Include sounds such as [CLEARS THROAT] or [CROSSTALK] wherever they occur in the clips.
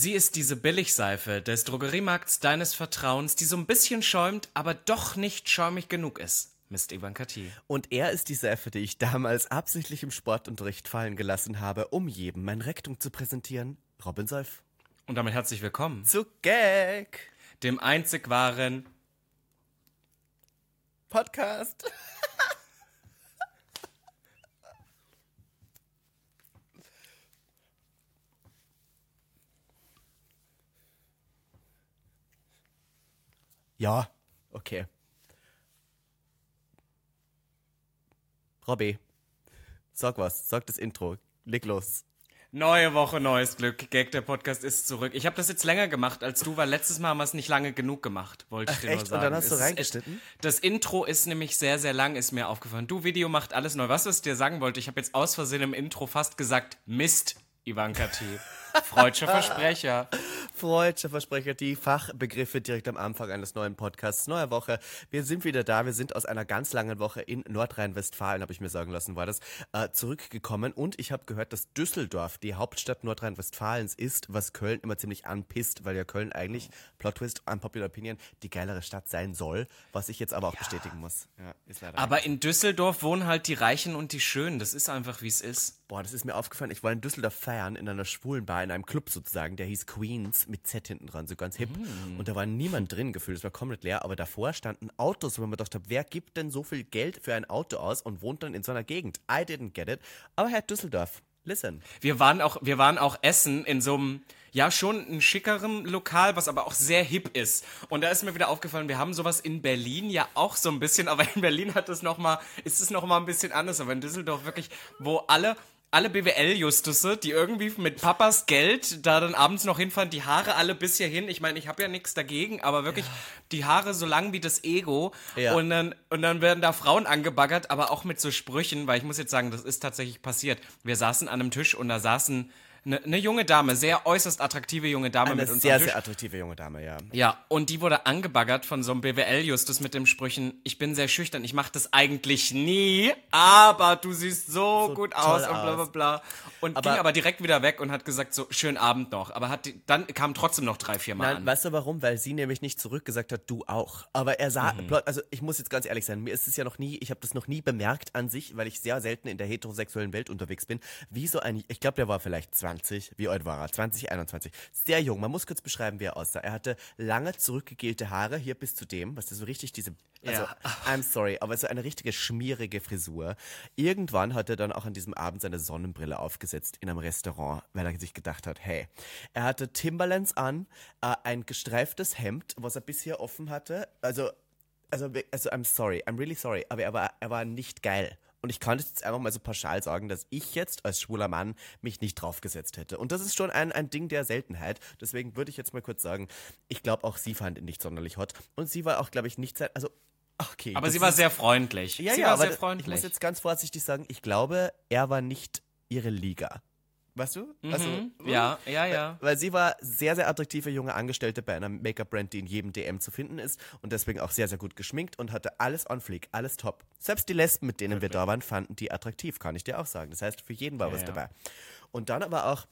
Sie ist diese Billigseife des Drogeriemarkts deines Vertrauens, die so ein bisschen schäumt, aber doch nicht schäumig genug ist. Mist Ivanka T. Und er ist die Seife, die ich damals absichtlich im Sportunterricht fallen gelassen habe, um jedem mein Rektum zu präsentieren. Robin Seif. Und damit herzlich willkommen Zu Gag. dem einzig wahren Podcast. [LAUGHS] ja, okay. Robby, sag was, sag das Intro. Leg los. Neue Woche, neues Glück. Gag, der Podcast ist zurück. Ich habe das jetzt länger gemacht als du, weil letztes Mal haben wir es nicht lange genug gemacht, wollte ich dir nur echt? Und sagen. dann hast du Es reingeschnitten? Das Intro ist nämlich sehr, sehr lang, ist mir aufgefallen. Du, Video macht alles neu. Was, was ich dir sagen wollte, ich habe jetzt aus Versehen im Intro fast gesagt, Mist, Ivanka T. Freudscher Versprecher. Freudscher Versprecher, die Fachbegriffe direkt am Anfang eines neuen Podcasts, neue Woche. Wir sind wieder da. Wir sind aus einer ganz langen Woche in Nordrhein-Westfalen, habe ich mir sagen lassen, war das, äh, zurückgekommen. Und ich habe gehört, dass Düsseldorf die Hauptstadt Nordrhein-Westfalens ist, was Köln immer ziemlich anpisst, weil ja Köln eigentlich, Plot Twist, Unpopular Opinion, die geilere Stadt sein soll, was ich jetzt aber auch bestätigen muss. Ja. Aber in Düsseldorf wohnen halt die Reichen und die Schönen. Das ist einfach, wie es ist. Boah, das ist mir aufgefallen. Ich war in Düsseldorf feiern, in einer schwulen Bar, in einem Club sozusagen, der hieß Queens mit Z hinten dran, so ganz hip. Und da war niemand drin gefühlt, es war komplett leer, aber davor standen Autos, wo man gedacht hat, wer gibt denn so viel Geld für ein Auto aus und wohnt dann in so einer Gegend? I didn't get it. Aber Herr Düsseldorf, listen. Wir waren auch, wir waren auch essen in so einem, ja, schon ein schickeren Lokal, was aber auch sehr hip ist. Und da ist mir wieder aufgefallen, wir haben sowas in Berlin ja auch so ein bisschen, aber in Berlin hat es noch mal, ist es noch mal ein bisschen anders. Aber in Düsseldorf wirklich, wo alle, alle BWL-Justusse, die irgendwie mit Papas Geld da dann abends noch hinfahren, die Haare alle bis hierhin. Ich meine, ich habe ja nichts dagegen, aber wirklich die Haare so lang wie das Ego. Ja. Und dann, und dann werden da Frauen angebaggert, aber auch mit so Sprüchen, weil ich muss jetzt sagen, das ist tatsächlich passiert. Wir saßen an einem Tisch und da saßen eine, eine junge Dame, sehr äußerst attraktive junge Dame Eine mit uns sehr, sehr attraktive junge Dame, ja. Ja, und die wurde angebaggert von so einem BWL-Justus mit dem Sprüchen, ich bin sehr schüchtern, ich mache das eigentlich nie, aber du siehst so, gut toll aus und bla bla bla. Und Aber- ging aber direkt wieder weg und hat gesagt, so, schönen Abend noch. Aber hat die, dann kam trotzdem noch drei, vier Mal Nein, an. weißt du warum? Weil sie nämlich nicht zurückgesagt hat, du auch. Aber er sah, Mhm. also ich muss jetzt ganz ehrlich sein, mir ist es ja noch nie, ich habe das noch nie bemerkt an sich, weil ich sehr selten in der heterosexuellen Welt unterwegs bin, wie so ein, ich glaube, der war vielleicht 20, wie alt war er? 20, 21. Sehr jung, man muss kurz beschreiben, wie er aussah. Er hatte lange zurückgegelte Haare, hier bis zu dem, was ist so richtig diese, also, Ja. [LAUGHS] I'm sorry, aber so eine richtige schmierige Frisur. Irgendwann hat er dann auch an diesem Abend seine Sonnenbrille aufgesetzt in einem Restaurant, weil er sich gedacht hat, hey, er hatte Timberlands an, äh, ein gestreiftes Hemd, was er bisher offen hatte. Also, also, also, I'm sorry, I'm really sorry, aber er war, er war nicht geil. Und ich kann jetzt einfach mal so pauschal sagen, dass ich jetzt als schwuler Mann mich nicht draufgesetzt hätte. Und das ist schon ein, ein Ding der Seltenheit. Deswegen würde ich jetzt mal kurz sagen, ich glaube auch sie fand ihn nicht sonderlich hot. Und sie war auch, glaube ich, nicht sehr, also, okay. aber sie war ist- sehr freundlich. ja, sie ja, war sehr ich freundlich. muss jetzt ganz vorsichtig sagen, ich glaube, er war nicht ihre Liga. Weißt du? Also, ja, ja, ja. Weil sie war sehr, sehr attraktive junge Angestellte bei einer Make-up-Brand, die in jedem DM zu finden ist und deswegen auch sehr, sehr gut geschminkt und hatte alles on fleek, alles top. Selbst die Lesben, mit denen wir da waren, fanden die attraktiv, kann ich dir auch sagen. Das heißt, für jeden war was ja. dabei. Und dann aber auch,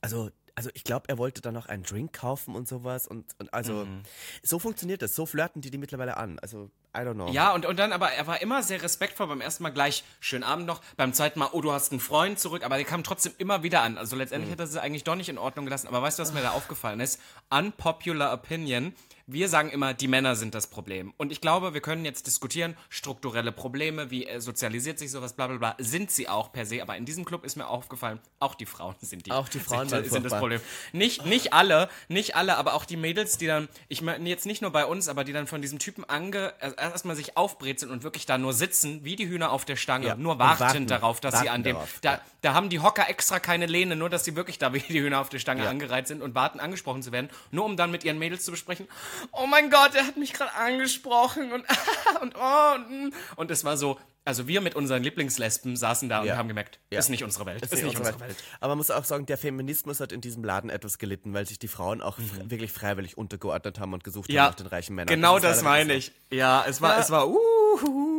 also, also ich glaube, er wollte dann noch einen Drink kaufen und sowas und, und also, Mhm. so funktioniert das, so flirten die die mittlerweile an. Also, I don't know. Ja, und, und dann aber, er war immer sehr respektvoll. Beim ersten Mal gleich, schönen Abend noch. Beim zweiten Mal, oh, du hast einen Freund zurück. Aber der kam trotzdem immer wieder an. Also letztendlich hat er sie eigentlich doch nicht in Ordnung gelassen. Aber weißt du, was mir da aufgefallen ist? Unpopular Opinion. Wir sagen immer, die Männer sind das Problem. Und ich glaube, wir können jetzt diskutieren, strukturelle Probleme, wie äh, sozialisiert sich sowas, bla bla bla, sind sie auch per se. Aber in diesem Club ist mir aufgefallen, auch die Frauen sind die, Auch die Frauen sind, sind das. Problem. Nicht, nicht alle, nicht alle, aber auch die Mädels, die dann, ich meine jetzt nicht nur bei uns, aber die dann von diesem Typen ange, also erstmal sich aufbrezeln und wirklich da nur sitzen, wie die Hühner auf der Stange, Ja, nur warten, warten, darauf, dass sie warten an dem, darauf, da, ja. da haben die Hocker extra keine Lehne, nur dass sie wirklich da wie die Hühner auf der Stange Ja. angereiht sind und warten, angesprochen zu werden, nur um dann mit ihren Mädels zu besprechen, oh mein Gott, er hat mich gerade angesprochen und, [LAUGHS] und, oh, und, und es war so, also wir mit unseren Lieblingslesben saßen da und Ja. haben gemerkt, Ja. ist nicht unsere Welt, ist, Ist nicht unsere unsere Welt. Aber man muss auch sagen, der Feminismus hat in diesem Laden etwas gelitten, weil sich die Frauen auch fr- wirklich freiwillig untergeordnet haben und gesucht Mhm. Ja, haben nach den reichen Männern. genau das leider meine ich. Ja, es war, es war, uh,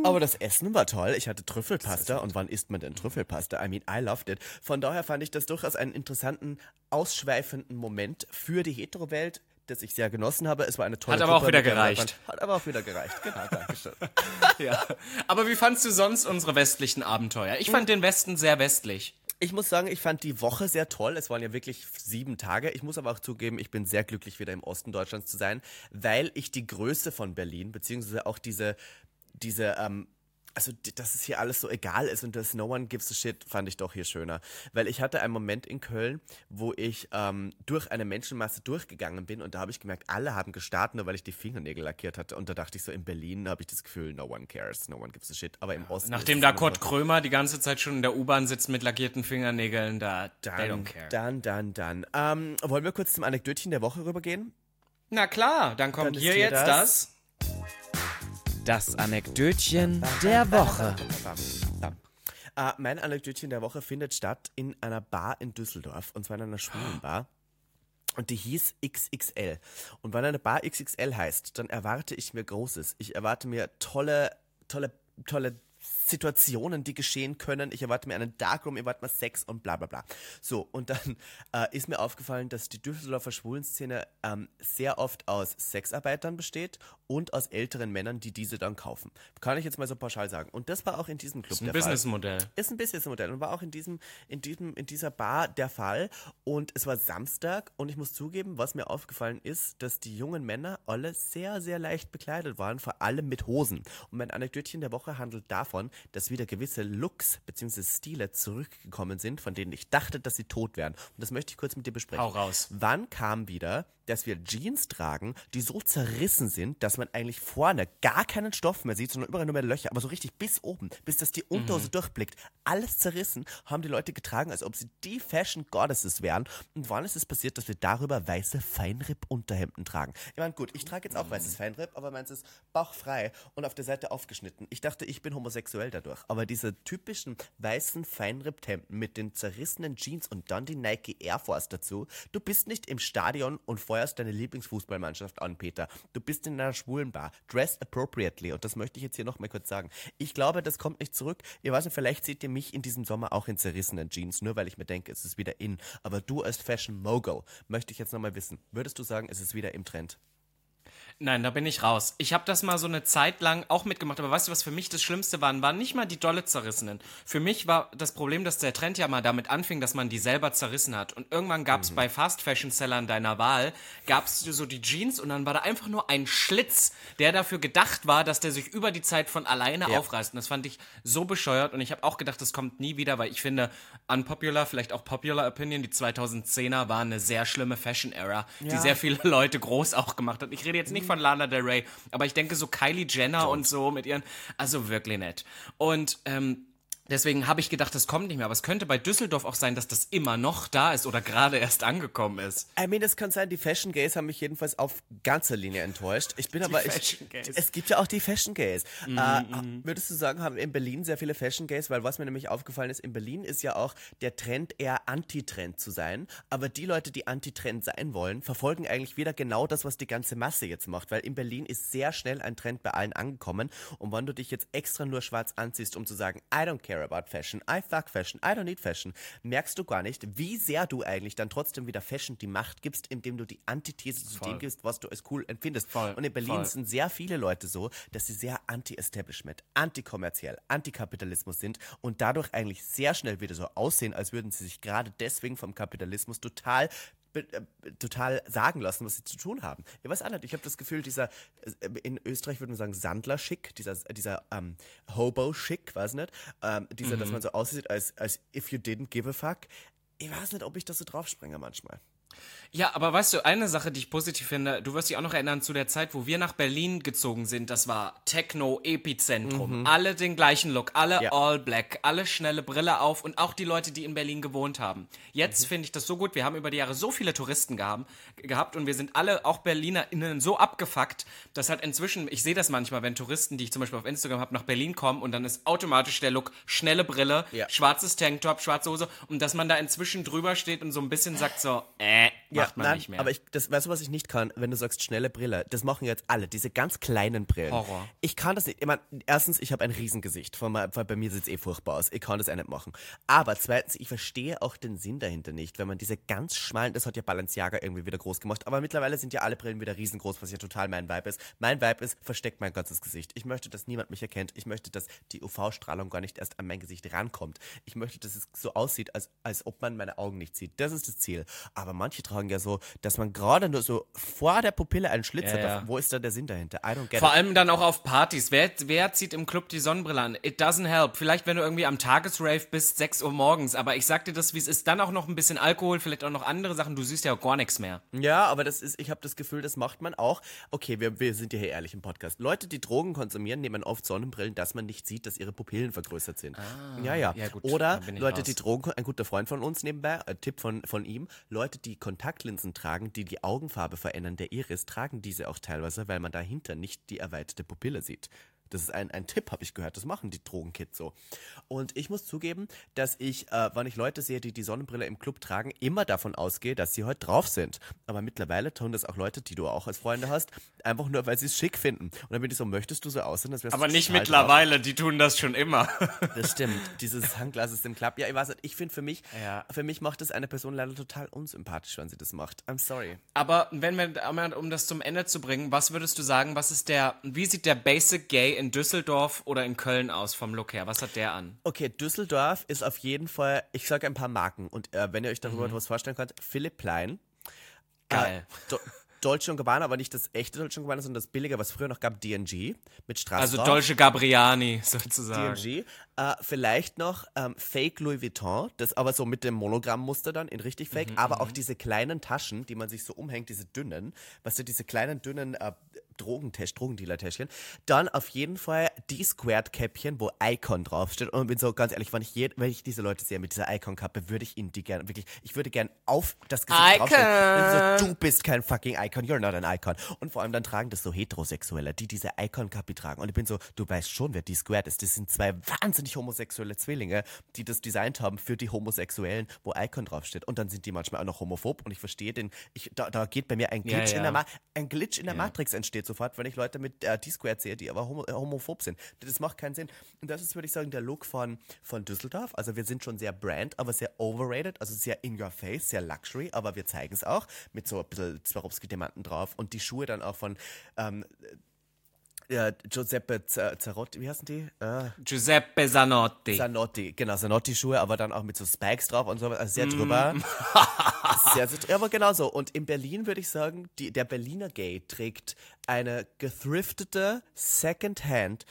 Aber das Essen war toll. Ich hatte Trüffelpasta. Und wann isst man denn Trüffelpasta? I mean, I loved it. Von daher fand ich das durchaus einen interessanten, ausschweifenden Moment für die Hetero-Welt das ich sehr genossen habe. Es war eine tolle Hat aber Gruppe, auch wieder gereicht. Hat aber auch wieder gereicht. Genau, danke schön. [LAUGHS] Ja. Aber wie fandst du sonst unsere westlichen Abenteuer? Ich fand den Westen sehr westlich. Ich muss sagen, ich fand die Woche sehr toll. Es waren ja wirklich sieben Tage. Ich muss aber auch zugeben, ich bin sehr glücklich, wieder im Osten Deutschlands zu sein, weil ich die Größe von Berlin, beziehungsweise auch diese, diese, ähm, also dass es hier alles so egal ist und das No One Gives a Shit, fand ich doch hier schöner. Weil ich hatte einen Moment in Köln, wo ich ähm, durch eine Menschenmasse durchgegangen bin und da habe ich gemerkt, alle haben gestartet, nur weil ich die Fingernägel lackiert hatte. Und da dachte ich so, in Berlin habe ich das Gefühl, no one cares, no one gives a shit. Aber im Osten. Nachdem da Kurt Krömer die ganze Zeit schon in der U-Bahn sitzt mit lackierten Fingernägeln, da they Dann, don't care. dann, dann, dann. Ähm, wollen wir kurz zum Anekdötchen der Woche rübergehen? Na klar, dann kommt Dann hier hier jetzt das. das. Das Anekdötchen der Woche. Äh, mein Anekdötchen der Woche findet statt in einer Bar in Düsseldorf, und zwar in einer schwulen Bar. Und die hieß XXL. Und wenn eine Bar XXL heißt, dann erwarte ich mir Großes. Ich erwarte mir tolle, tolle, tolle Situationen, die geschehen können. Ich erwarte mir einen Darkroom, ich erwarte mir Sex und bla bla bla. So, und dann [LAUGHS] äh, ist mir aufgefallen, dass die Düsseldorfer Schwulenszene ähm, sehr oft aus Sexarbeitern besteht und aus älteren Männern, die diese dann kaufen. Kann ich jetzt mal so pauschal sagen. Und das war auch in diesem Club Ein der Fall. Businessmodell. Ist ein Businessmodell und war auch in diesem, in diesem, in dieser Bar der Fall. Und es war Samstag und ich muss zugeben, was mir aufgefallen ist, dass die jungen Männer alle sehr, sehr leicht bekleidet waren, vor allem mit Hosen. Und mein Anekdötchen der Woche handelt davon, dass wieder gewisse Looks bzw. Stile zurückgekommen sind, von denen ich dachte, dass sie tot wären. Und das möchte ich kurz mit dir besprechen. Hau raus. Wann kam wieder, dass wir Jeans tragen, die so zerrissen sind, dass man eigentlich vorne gar keinen Stoff mehr sieht, sondern überall nur mehr Löcher, aber so richtig bis oben, bis das die Unterhose Mhm. durchblickt. Alles zerrissen, haben die Leute getragen, als ob sie die Fashion Goddesses wären. Und wann ist es passiert, dass wir darüber weiße Feinripp-Unterhemden tragen? Ich meine, gut, ich trage jetzt auch weißes Feinripp, aber meins ist bauchfrei und auf der Seite aufgeschnitten. Ich dachte, ich bin homosexuell dadurch. Aber diese typischen weißen Feinripp-Hemden mit den zerrissenen Jeans und dann die Nike Air Force dazu. Du bist nicht im Stadion und feuerst deine Lieblingsfußballmannschaft an, Peter. Du bist in einer schwulen Bar. Dress appropriately. Und das möchte ich jetzt hier noch mal kurz sagen. Ich glaube, das kommt nicht zurück. Ihr weiß nicht, vielleicht seht ihr mich in diesem Sommer auch in zerrissenen Jeans, nur weil ich mir denke, es ist wieder in. Aber du als Fashion Mogul möchte ich jetzt noch mal wissen. Würdest du sagen, es ist wieder im Trend? Nein, da bin ich raus. Ich habe das mal so eine Zeit lang auch mitgemacht, aber weißt du, was für mich das Schlimmste waren? Waren nicht mal die dolle zerrissenen. Für mich war das Problem, dass der Trend ja mal damit anfing, dass man die selber zerrissen hat. Und irgendwann gab es bei Fast Fashion Sellern deiner Wahl, gab es so die Jeans und dann war da einfach nur ein Schlitz, der dafür gedacht war, dass der sich über die Zeit von alleine Ja. aufreißt. Und das fand ich so bescheuert und ich habe auch gedacht, das kommt nie wieder, weil ich finde, unpopular, vielleicht auch popular opinion, die 2010er war eine sehr schlimme Fashion Era, die sehr viele Leute groß auch gemacht hat. Ich rede jetzt nicht von Lana Del Rey, aber ich denke so Kylie Jenner und so mit ihren, also wirklich nett. Und ähm, Deswegen habe ich gedacht, das kommt nicht mehr. Aber es könnte bei Düsseldorf auch sein, dass das immer noch da ist oder gerade erst angekommen ist. I mean, es kann sein, die Fashion Gays haben mich jedenfalls auf ganzer Linie enttäuscht. Ich bin aber, ich, Fashion Gays. es gibt ja auch die Fashion Gays. äh, würdest du sagen, haben in Berlin sehr viele Fashion Gays? Weil was mir nämlich aufgefallen ist, in Berlin ist ja auch der Trend eher Anti-Trend zu sein. Aber die Leute, die Anti-Trend sein wollen, verfolgen eigentlich wieder genau das, was die ganze Masse jetzt macht. Weil in Berlin ist sehr schnell ein Trend bei allen angekommen. Und wenn du dich jetzt extra nur schwarz anziehst, um zu sagen, I don't care about Fashion, I fuck Fashion, I don't need Fashion, merkst du gar nicht, wie sehr du eigentlich dann trotzdem wieder Fashion die Macht gibst, indem du die Antithese zu dem gibst, was du als cool empfindest. Voll, Und in Berlin voll. sind sehr viele Leute so, dass sie sehr anti-establishment, anti-kommerziell, anti-Kapitalismus sind und dadurch eigentlich sehr schnell wieder so aussehen, als würden sie sich gerade deswegen vom Kapitalismus total total sagen lassen, was sie zu tun haben. Ich weiß auch nicht, ich habe das Gefühl, dieser, äh, in Österreich würde man sagen Sandler-Schick, dieser, dieser ähm, Hobo-Schick, weiß nicht, ähm, dieser, dass man so aussieht, als, als if you didn't give a fuck. Ich weiß nicht, ob ich das so draufspringe manchmal. Ja, aber weißt du, eine Sache, die ich positiv finde, du wirst dich auch noch erinnern zu der Zeit, wo wir nach Berlin gezogen sind, das war Techno-Epizentrum. Alle den gleichen Look, alle Ja. all black, alle schnelle Brille auf und auch die Leute, die in Berlin gewohnt haben. Jetzt finde ich das so gut, wir haben über die Jahre so viele Touristen gehabt, gehabt und wir sind alle, auch BerlinerInnen, so abgefuckt, dass halt inzwischen, ich sehe das manchmal, wenn Touristen, die ich zum Beispiel auf Instagram habe, nach Berlin kommen und dann ist automatisch der Look schnelle Brille, Ja. schwarzes Tanktop, schwarze Hose und dass man da inzwischen drüber steht und so ein bisschen sagt so, äh, macht man nein, nicht mehr. Aber ich, das, weißt du, was ich nicht kann, wenn du sagst schnelle Brille? Das machen jetzt alle, diese ganz kleinen Brillen. Horror. Ich kann das nicht. Ich mein, erstens, ich habe ein Riesengesicht. Von, von, bei mir sieht es eh furchtbar aus. Ich kann das auch nicht machen. Aber zweitens, ich verstehe auch den Sinn dahinter nicht, wenn man diese ganz schmalen, das hat ja Balenciaga irgendwie wieder groß gemacht. Aber mittlerweile sind ja alle Brillen wieder riesengroß, was ja total mein Vibe ist. Mein Vibe ist, versteckt mein ganzes Gesicht. Ich möchte, dass niemand mich erkennt. Ich möchte, dass die UV-Strahlung gar nicht erst an mein Gesicht rankommt. Ich möchte, dass es so aussieht, als, als ob man meine Augen nicht sieht. Das ist das Ziel. Aber manche tragen ja so, dass man gerade nur so vor der Pupille einen Schlitz Ja, hat. ja. Wo ist da der Sinn dahinter? I don't get Vor it. allem dann auch auf Partys. Wer, wer zieht im Club die Sonnenbrille an? It doesn't help. Vielleicht, wenn du irgendwie am Tagesrave bist, 6 Uhr morgens. Aber ich sag dir das, wie es ist. Dann auch noch ein bisschen Alkohol, vielleicht auch noch andere Sachen. Du siehst ja auch gar nichts mehr. Ja, aber das ist, ich habe das Gefühl, das macht man auch. Okay, wir, wir sind ja hier ehrlich im Podcast. Leute, die Drogen konsumieren, nehmen oft Sonnenbrillen, dass man nicht sieht, dass ihre Pupillen vergrößert sind. ja, ja. Ah, ja gut, Oder Leute, raus. die Drogen, ein guter Freund von uns nebenbei, ein Tipp von, von ihm, Leute, die Kontaktlinsen tragen, die die Augenfarbe verändern, der Iris, tragen diese auch teilweise, weil man dahinter nicht die erweiterte Pupille sieht. Das ist ein, ein Tipp, habe ich gehört. Das machen die Drogenkids so. Und ich muss zugeben, dass ich, äh, wenn ich Leute sehe, die die Sonnenbrille im Club tragen, immer davon ausgehe, dass sie heute drauf sind. Aber mittlerweile tun das auch Leute, die du auch als Freunde hast, einfach nur, weil sie es schick finden. Und dann bin ich so, möchtest du so aussehen, wärst Aber nicht mittlerweile. Die tun das schon immer. Drauf. [LAUGHS] Das stimmt. Dieses Sunglasses im Club. Ja, ich weiß nicht. Ich finde für mich, Ja. für mich macht es eine Person leider total unsympathisch, wenn sie das macht. I'm sorry. Aber wenn wir, um das zum Ende zu bringen, was würdest du sagen, was ist der, wie sieht der Basic Gay in Düsseldorf oder in Köln aus vom Look her? Was hat der an? Okay, Düsseldorf ist auf jeden Fall, ich sage ein paar Marken. Und äh, wenn ihr euch Mhm. darüber etwas vorstellen könnt, Philipp Plein. Geil. Äh, Do Dolce Gabbana, aber nicht das echte Dolce Gabbana, sondern das billige, was früher noch gab, DNG mit Straße. Also Dolce Gabriani [LAUGHS] sozusagen. DNG. Äh, vielleicht noch ähm, Fake Louis Vuitton, das aber so mit dem Monogrammmuster dann in richtig Fake, aber auch diese kleinen Taschen, die man sich so umhängt, diese dünnen, was du, diese kleinen dünnen äh, Drogentest, Drogendealer-Täschchen. Dann auf jeden Fall die Squared-Käppchen, wo Icon draufsteht. Und bin so ganz ehrlich, wenn ich, je, wenn ich diese Leute sehe mit dieser Icon-Kappe, würde ich ihnen die gerne, wirklich, ich würde gern auf das Gesicht Icon! draufstellen. So, du bist kein fucking Icon, you're not an Icon. Und vor allem dann tragen das so Heterosexuelle, die diese Icon-Kappe tragen. Und ich bin so, du weißt schon, wer die Squared ist. Das sind zwei wahnsinnig homosexuelle Zwillinge, die das designt haben für die Homosexuellen, wo Icon draufsteht. Und dann sind die manchmal auch noch homophob. Und ich verstehe den, ich, da, da geht bei mir ein Ja, Glitch, ja. In, der Ma ein Glitch in der Matrix entsteht sofort, wenn ich Leute mit äh, T-Squared sehe, die aber homo homophob sind. Das macht keinen Sinn. Und das ist, würde ich sagen, der Look von, von Düsseldorf. Also wir sind schon sehr brand, aber sehr overrated, also sehr in your face, sehr luxury, aber wir zeigen es auch mit so ein bisschen Swarovski-Diamanten drauf und die Schuhe dann auch von ähm, ja, Giuseppe Z Zarotti, wie heißen die? Äh, Giuseppe Zanotti. Zanotti, genau, Zanotti-Schuhe, aber dann auch mit so Spikes drauf und so, also sehr drüber. [LAUGHS] sehr, sehr drüber, aber genauso. Und in Berlin würde ich sagen, die, der Berliner Gay trägt eine gethriftete Secondhand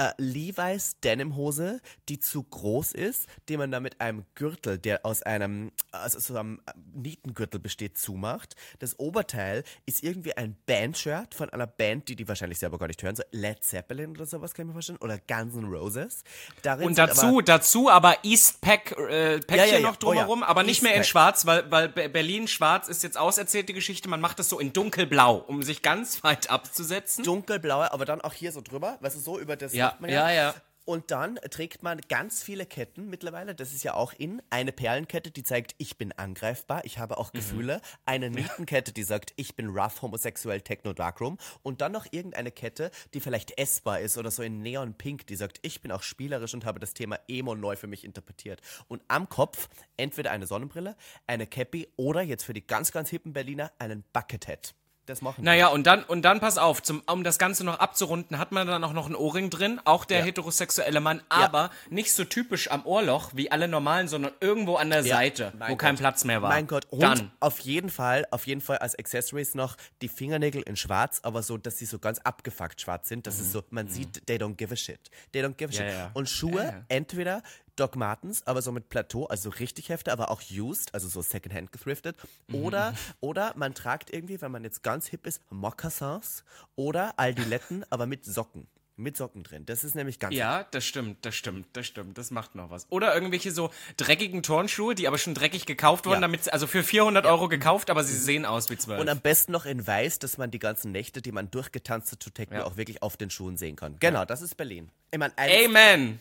äh, Levi's Denimhose, die zu groß ist, die man dann mit einem Gürtel, der aus einem, also so einem Nietengürtel besteht, zumacht. Das Oberteil ist irgendwie ein Bandshirt von einer Band, die die wahrscheinlich selber gar nicht hören, so Led Zeppelin oder sowas kann ich mir vorstellen, oder Guns N' Roses. Darin Und dazu, aber, dazu aber East Pack, äh, Päckchen Ja, ja, ja. noch drumherum, Oh aber nicht East mehr in Pack. schwarz, weil, weil Be- Berlin schwarz ist jetzt auserzählt, die Geschichte. Man macht das so in dunkelblau, um sich ganz [LAUGHS] weit abzusetzen. dunkelblaue, aber dann auch hier so drüber, weißt du, so über das Ja, man ja, ja. Und dann trägt man ganz viele Ketten mittlerweile, das ist ja auch in, eine Perlenkette, die zeigt, ich bin angreifbar, ich habe Mhm. auch Gefühle, eine Nietenkette, die sagt, ich bin rough, homosexuell, techno, darkroom und dann noch irgendeine Kette, die vielleicht essbar ist oder so in Neon Pink, die sagt, ich bin auch spielerisch und habe das Thema Emo neu für mich interpretiert. Und am Kopf entweder eine Sonnenbrille, eine Cappy oder jetzt für die ganz, ganz hippen Berliner einen Buckethead. Das machen Naja, und dann, und dann pass auf, zum, um das Ganze noch abzurunden, hat man dann auch noch einen Ohrring drin, auch der Ja. heterosexuelle Mann, aber nicht so typisch am Ohrloch wie alle normalen, sondern irgendwo an der Ja, Seite, mein wo kein Gott. Platz mehr war. Mein Gott, und Dann. auf jeden Fall, auf jeden Fall als Accessories noch die Fingernägel in schwarz, aber so, dass sie so ganz abgefuckt schwarz sind. Das ist so, man sieht, they don't give a shit. They don't give a shit. Mhm. ja. Und Schuhe, Ja, ja. entweder Doc Martens, aber so mit Plateau, also richtig Hefte, aber auch used, also so secondhand gethriftet. Mhm. Oder, oder man tragt irgendwie, wenn man jetzt ganz hip ist, Moccasins oder Aldiletten, [LAUGHS] aber mit Socken. Mit Socken drin. Das ist nämlich ganz Ja, das stimmt, das stimmt, das stimmt, das macht noch was. Oder irgendwelche so dreckigen Turnschuhe, die aber schon dreckig gekauft wurden, Ja. damit, sie- also für 400 Euro gekauft, aber sie sehen aus wie 12. Und am besten noch in weiß, dass man die ganzen Nächte, die man durchgetanzt hat zu Techno, Ja. auch wirklich auf den Schuhen sehen kann. Genau, das ist Berlin. Ich mein, Amen!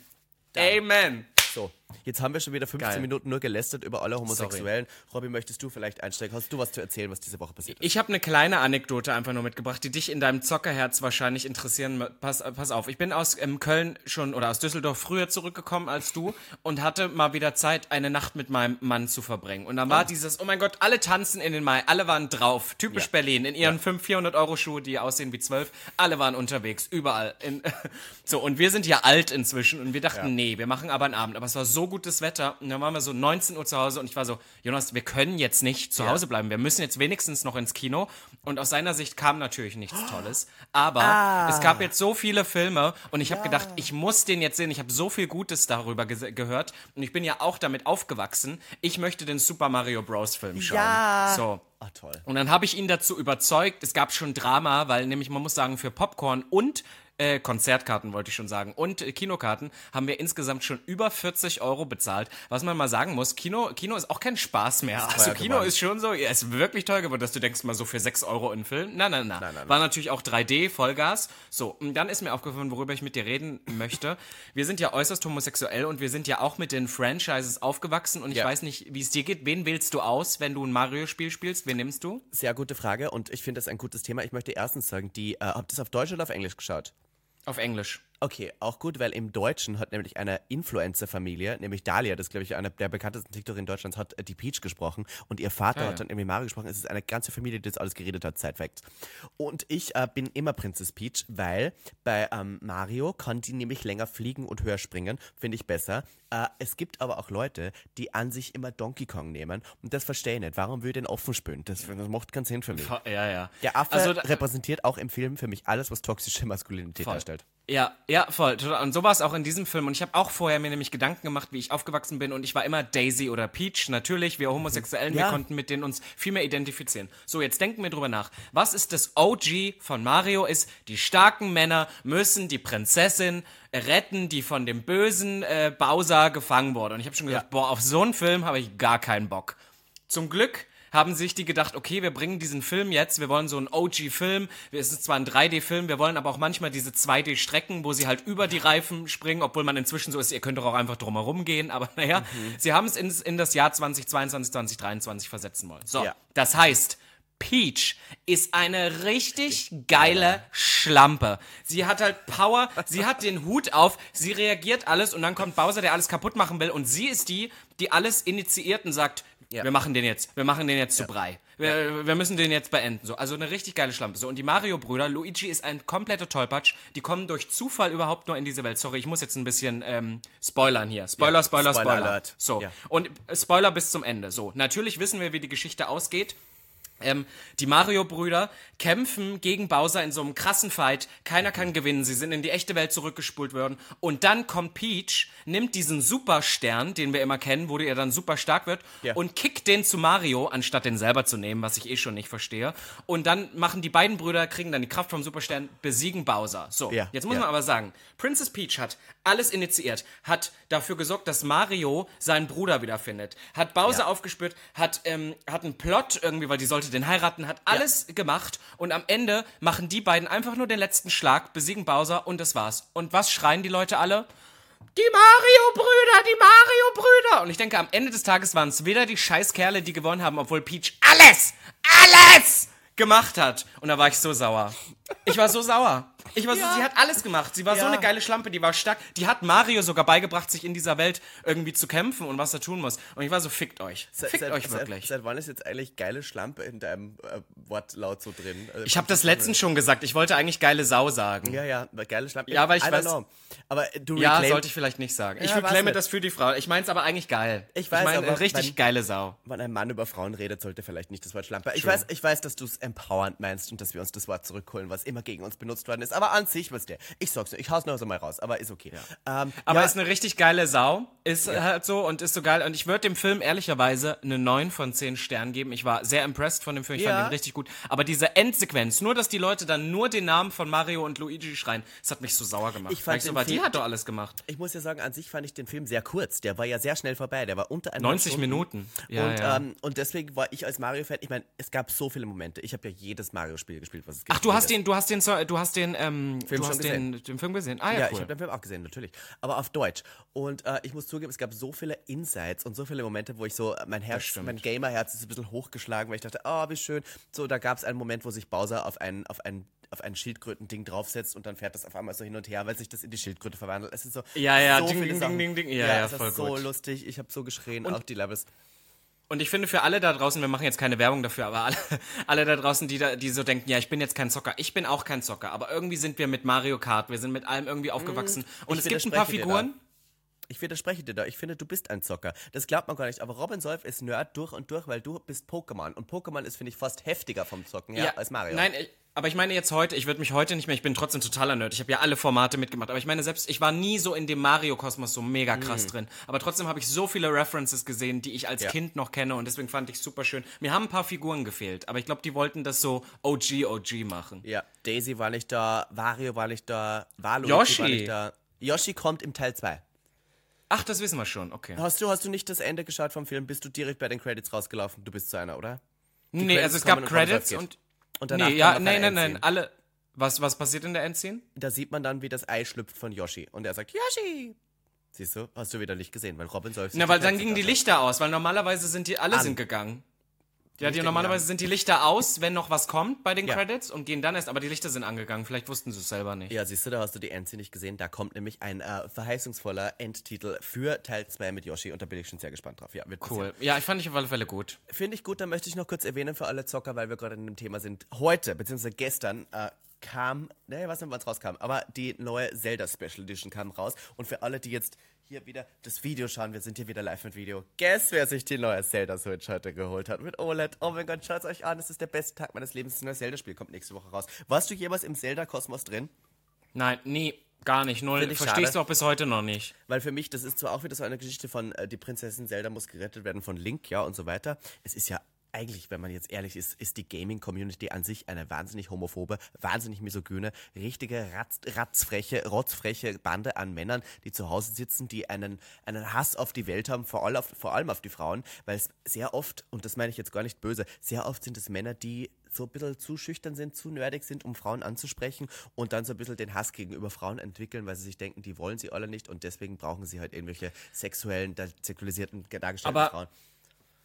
Amen! So, Jetzt haben wir schon wieder 15 Geil. Minuten nur gelästert über alle Homosexuellen. Robby, möchtest du vielleicht einsteigen? Hast du was zu erzählen, was diese Woche passiert ist? Ich habe eine kleine Anekdote einfach nur mitgebracht, die dich in deinem Zockerherz wahrscheinlich interessieren. Pass, pass auf, ich bin aus ähm, Köln schon oder aus Düsseldorf früher zurückgekommen als du und hatte mal wieder Zeit, eine Nacht mit meinem Mann zu verbringen. Und dann war dieses, oh mein Gott, alle tanzen in den Mai, alle waren drauf. Typisch Ja. Berlin, in ihren 500, 400 Euro Schuhe, die aussehen wie 12. Alle waren unterwegs, überall. In, [LAUGHS] so, und wir sind ja alt inzwischen und wir dachten, nee, wir machen aber einen Abend. Aber es war so gutes Wetter und dann waren wir so 19 Uhr zu Hause und ich war so, Jonas, wir können jetzt nicht zu Hause bleiben. Wir müssen jetzt wenigstens noch ins Kino. Und aus seiner Sicht kam natürlich nichts Tolles. Aber es gab jetzt so viele Filme und ich habe gedacht, ich muss den jetzt sehen. Ich habe so viel Gutes darüber ge gehört und ich bin ja auch damit aufgewachsen. Ich möchte den Super Mario Bros. Film schauen. Ja. So. Ah, toll. Und dann habe ich ihn dazu überzeugt, es gab schon Drama, weil nämlich man muss sagen, für Popcorn und äh, Konzertkarten wollte ich schon sagen und äh, Kinokarten haben wir insgesamt schon über 40 Euro bezahlt. Was man mal sagen muss, Kino, Kino ist auch kein Spaß mehr. Also Kino geworden. ist schon so, ja, ist wirklich teuer geworden, dass du denkst mal so für 6 Euro in Film. Nein, nein, nein. War natürlich auch 3D, Vollgas. So, und dann ist mir aufgefallen, worüber ich mit dir reden [LAUGHS] möchte. Wir sind ja äußerst homosexuell und wir sind ja auch mit den Franchises aufgewachsen und ich Ja. weiß nicht, wie es dir geht. Wen wählst du aus, wenn du ein Mario-Spiel spielst? Wen nimmst du? Sehr gute Frage und ich finde das ein gutes Thema. Ich möchte erstens sagen, die, äh, habt ihr das auf Deutsch oder auf Englisch geschaut? Auf Englisch. Okay, auch gut, weil im Deutschen hat nämlich eine Influencer-Familie, nämlich Dalia, das ist, glaube ich eine der bekanntesten TikToker in Deutschlands, hat äh, die Peach gesprochen und ihr Vater Ah, ja. hat dann irgendwie Mario gesprochen. Es ist eine ganze Familie, die das alles geredet hat, Side Fact. Und ich äh, bin immer Prinzess Peach, weil bei ähm, Mario kann die nämlich länger fliegen und höher springen, finde ich besser. Äh, es gibt aber auch Leute, die an sich immer Donkey Kong nehmen und das verstehe ich nicht. Warum will ich den offen spielen? Das, das macht keinen Sinn für mich. Ja, ja. Der Affe Also da- repräsentiert auch im Film für mich alles, was toxische Maskulinität Voll. darstellt. Ja, ja, voll. Und so war es auch in diesem Film. Und ich habe auch vorher mir nämlich Gedanken gemacht, wie ich aufgewachsen bin. Und ich war immer Daisy oder Peach. Natürlich, wir Homosexuellen, wir Ja. konnten mit denen uns viel mehr identifizieren. So, jetzt denken wir drüber nach. Was ist das OG von Mario? Ist, die starken Männer müssen die Prinzessin retten, die von dem bösen äh, Bowser gefangen wurde. Und ich habe schon gesagt, boah, auf so einen Film habe ich gar keinen Bock. Zum Glück haben sich die gedacht, okay, wir bringen diesen Film jetzt, wir wollen so einen OG-Film, es ist zwar ein 3D-Film, wir wollen aber auch manchmal diese 2D-Strecken, wo sie halt über die Reifen springen, obwohl man inzwischen so ist, ihr könnt doch auch einfach drumherum gehen, aber naja, sie haben es ins, in das Jahr 2022, 2023 versetzen wollen. So, Ja. das heißt, Peach ist eine richtig geile Schlampe. Sie hat halt Power, sie hat den Hut auf, sie reagiert alles und dann kommt Bowser, der alles kaputt machen will und sie ist die, die alles initiiert und sagt, Ja. wir machen den jetzt, wir machen den jetzt zu Brei. Wir, wir müssen den jetzt beenden. So, also eine richtig geile Schlampe. So, und die Mario-Brüder, Luigi ist ein kompletter Tollpatsch. Die kommen durch Zufall überhaupt nur in diese Welt. Sorry, ich muss jetzt ein bisschen ähm, spoilern hier. Spoiler, Ja, Spoiler, Spoiler Spoiler. So, Ja. und äh, Spoiler bis zum Ende. So, natürlich wissen wir, wie die Geschichte ausgeht. Ähm, die Mario-Brüder kämpfen gegen Bowser in so einem krassen Fight. Keiner kann gewinnen. Sie sind in die echte Welt zurückgespult worden. Und dann kommt Peach, nimmt diesen Superstern, den wir immer kennen, wo er dann super stark wird, Ja. und kickt den zu Mario, anstatt den selber zu nehmen, was ich eh schon nicht verstehe. Und dann machen die beiden Brüder, kriegen dann die Kraft vom Superstern, besiegen Bowser. So, Ja, jetzt muss ja. man aber sagen, Princess Peach hat alles initiiert, hat dafür gesorgt, dass Mario seinen Bruder wiederfindet, hat Bowser aufgespürt, hat, ähm, hat einen Plot irgendwie, weil die sollte den heiraten, hat alles gemacht und am Ende machen die beiden einfach nur den letzten Schlag, besiegen Bowser und das war's. Und was schreien die Leute alle? Die Mario-Brüder, die Mario-Brüder! Und ich denke, am Ende des Tages waren es weder die Scheißkerle, die gewonnen haben, obwohl Peach alles, alles gemacht hat. Und da war ich so sauer. Ich war so sauer. Ich war so, sie hat alles gemacht. Sie war so Ja. eine geile Schlampe, die war stark. Die hat Mario sogar beigebracht, sich in dieser Welt irgendwie zu kämpfen und was er tun muss. Und ich war so, fickt euch. Fickt euch seit, wirklich. Seit, wann ist jetzt eigentlich geile Schlampe in deinem äh, Wortlaut so drin? Also, ich habe das letztens schon gesagt. Ich wollte eigentlich geile Sau sagen. Ja, ja, geile Schlampe. Ja, weil ich I weiß-. Aber äh, du Ja, sollte ich vielleicht nicht sagen. Ich Ja, weiß reclaime das für die Frau. Ich meine es aber eigentlich geil. Ich weiß, meine, aber richtig wenn- geile Sau. Wenn ein Mann über Frauen redet, sollte vielleicht nicht das Wort Schlampe. Ich weiß, ich weiß, dass du es empowernd meinst und dass wir uns das Wort zurückholen, was immer gegen uns benutzt worden ist. Aber an sich, was der. Ich sag's nur, ich hau's nur so mal raus, aber ist okay. Ähm, Aber ja, ist eine richtig geile Sau. Ist halt so und ist so geil. Und ich würde dem Film ehrlicherweise eine 9 von 10 Sternen geben. Ich war sehr impressed von dem Film. Ich Ja. fand ihn richtig gut. Aber diese Endsequenz, nur dass die Leute dann nur den Namen von Mario und Luigi schreien, das hat mich so sauer gemacht. Ich fand Weil so, den aber die hat doch alles gemacht. ich muss ja sagen, an sich fand ich den Film sehr kurz. Der war ja sehr schnell vorbei. Der war unter 90 Stunden. Minuten. Ja, und, ja. Ähm, und deswegen war ich als Mario-Fan, ich meine, es gab so viele Momente. Ich habe ja jedes Mario-Spiel gespielt, was es gibt. Ach, du hast den, du hast den, du hast den, ähm, ähm, Film du hast den, den Film gesehen. Ah ja, Ja, cool. ich habe den Film auch gesehen, natürlich. Aber auf Deutsch. Und äh, ich muss zugeben, es gab so viele Insights und so viele Momente, wo ich so, mein Herz, mein Gamer-Herz ist ein bisschen hochgeschlagen, weil ich dachte, oh, wie schön. So, da gab es einen Moment, wo sich Bowser auf ein, auf ein auf ein Schildkröten-Ding draufsetzt und dann fährt das auf einmal so hin und her, weil sich das in die Schildkröte verwandelt. Es ist so, Ja, ja, so ding, ding, ding, ding, ding. Ja, ja, es voll ist so gut. lustig. Ich habe so geschrien, auch die Levels. Und ich finde für alle da draußen, wir machen jetzt keine Werbung dafür, aber alle, alle da draußen, die, da, die so denken, ja, ich bin jetzt kein Zocker. Ich bin auch kein Zocker, aber irgendwie sind wir mit Mario Kart, wir sind mit allem irgendwie aufgewachsen. Und ich es gibt ein paar. Figuren. Ich widerspreche dir da. Ich finde, du bist ein Zocker. Das glaubt man gar nicht. Aber Robin Solf ist Nerd durch und durch, weil du bist Pokémon. Und Pokémon ist, finde ich, fast heftiger vom Zocken her als Mario. Nein, ich, aber ich meine jetzt heute, ich würde mich heute nicht mehr, ich bin trotzdem totaler Nerd. Ich habe ja alle Formate mitgemacht, aber ich meine selbst, ich war nie so in dem Mario-Kosmos so mega krass drin. Aber trotzdem habe ich so viele References gesehen, die ich als Mhm. Ja. Kind noch kenne und deswegen fand ich super schön. Mir haben ein paar Figuren gefehlt, aber ich glaube, die wollten das so OG, OG machen. Ja, Daisy war nicht da, Wario war nicht da, Waluigi Yoshi. war nicht da. Yoshi kommt im Teil 2. Ach, das wissen wir schon, okay. Hast du, hast du nicht das Ende geschaut vom Film? Bist du direkt bei den Credits rausgelaufen? Du bist zu einer, oder? Nee, Credits also es gab Credits und. Und danach Nee, ja, nein, nein, nein, Endscene. alle. Was, was passiert in der Endszene? Da sieht man dann, wie das Ei schlüpft von Yoshi. Und er sagt, Yoshi! Siehst du, hast du wieder nicht gesehen, weil Robin sich Na, weil dann gingen die. Lichter aus, weil normalerweise sind die, alle An. sind gegangen. Ja, die normalerweise sind die Lichter aus, wenn noch was kommt bei den Ja. Credits und gehen dann erst, aber die Lichter sind angegangen. Vielleicht wussten sie es selber nicht. Ja, siehst du, da hast du die Endszene nicht gesehen. Da kommt nämlich ein äh, verheißungsvoller Endtitel für Teil 2 mit Yoshi und da bin ich schon sehr gespannt drauf. Ja, wird Cool. Ja, ich fand ich auf alle Fälle gut. Finde ich gut, da möchte ich noch kurz erwähnen für alle Zocker, weil wir gerade in dem Thema sind. Heute, beziehungsweise gestern, äh, kam, ne, ich weiß nicht, wann es rauskam, aber die neue Zelda Special Edition kam raus. Und für alle, die jetzt hier wieder das Video schauen, wir sind hier wieder live mit Video. Guess, wer sich die neue Zelda Switch heute geholt hat mit OLED. Oh mein Gott, schaut euch an, es ist der beste Tag meines Lebens. Das neue Zelda-Spiel kommt nächste Woche raus. Warst du jemals im Zelda-Kosmos drin? Nein, nie, gar nicht. Null. Ich Verstehst du auch bis heute noch nicht. Weil für mich, das ist zwar auch wieder so eine Geschichte von äh, die Prinzessin Zelda muss gerettet werden von Link, ja, und so weiter. Es ist ja eigentlich, wenn man jetzt ehrlich ist, ist die Gaming-Community an sich eine wahnsinnig homophobe, wahnsinnig misogyne, richtige Ratz, ratzfreche, rotzfreche Bande an Männern, die zu Hause sitzen, die einen, einen Hass auf die Welt haben, vor allem auf, vor allem auf die Frauen, weil es sehr oft, und das meine ich jetzt gar nicht böse, sehr oft sind es Männer, die so ein bisschen zu schüchtern sind, zu nerdig sind, um Frauen anzusprechen und dann so ein bisschen den Hass gegenüber Frauen entwickeln, weil sie sich denken, die wollen sie alle nicht und deswegen brauchen sie halt irgendwelche sexuellen, sexualisierten, dargestellten Aber- Frauen.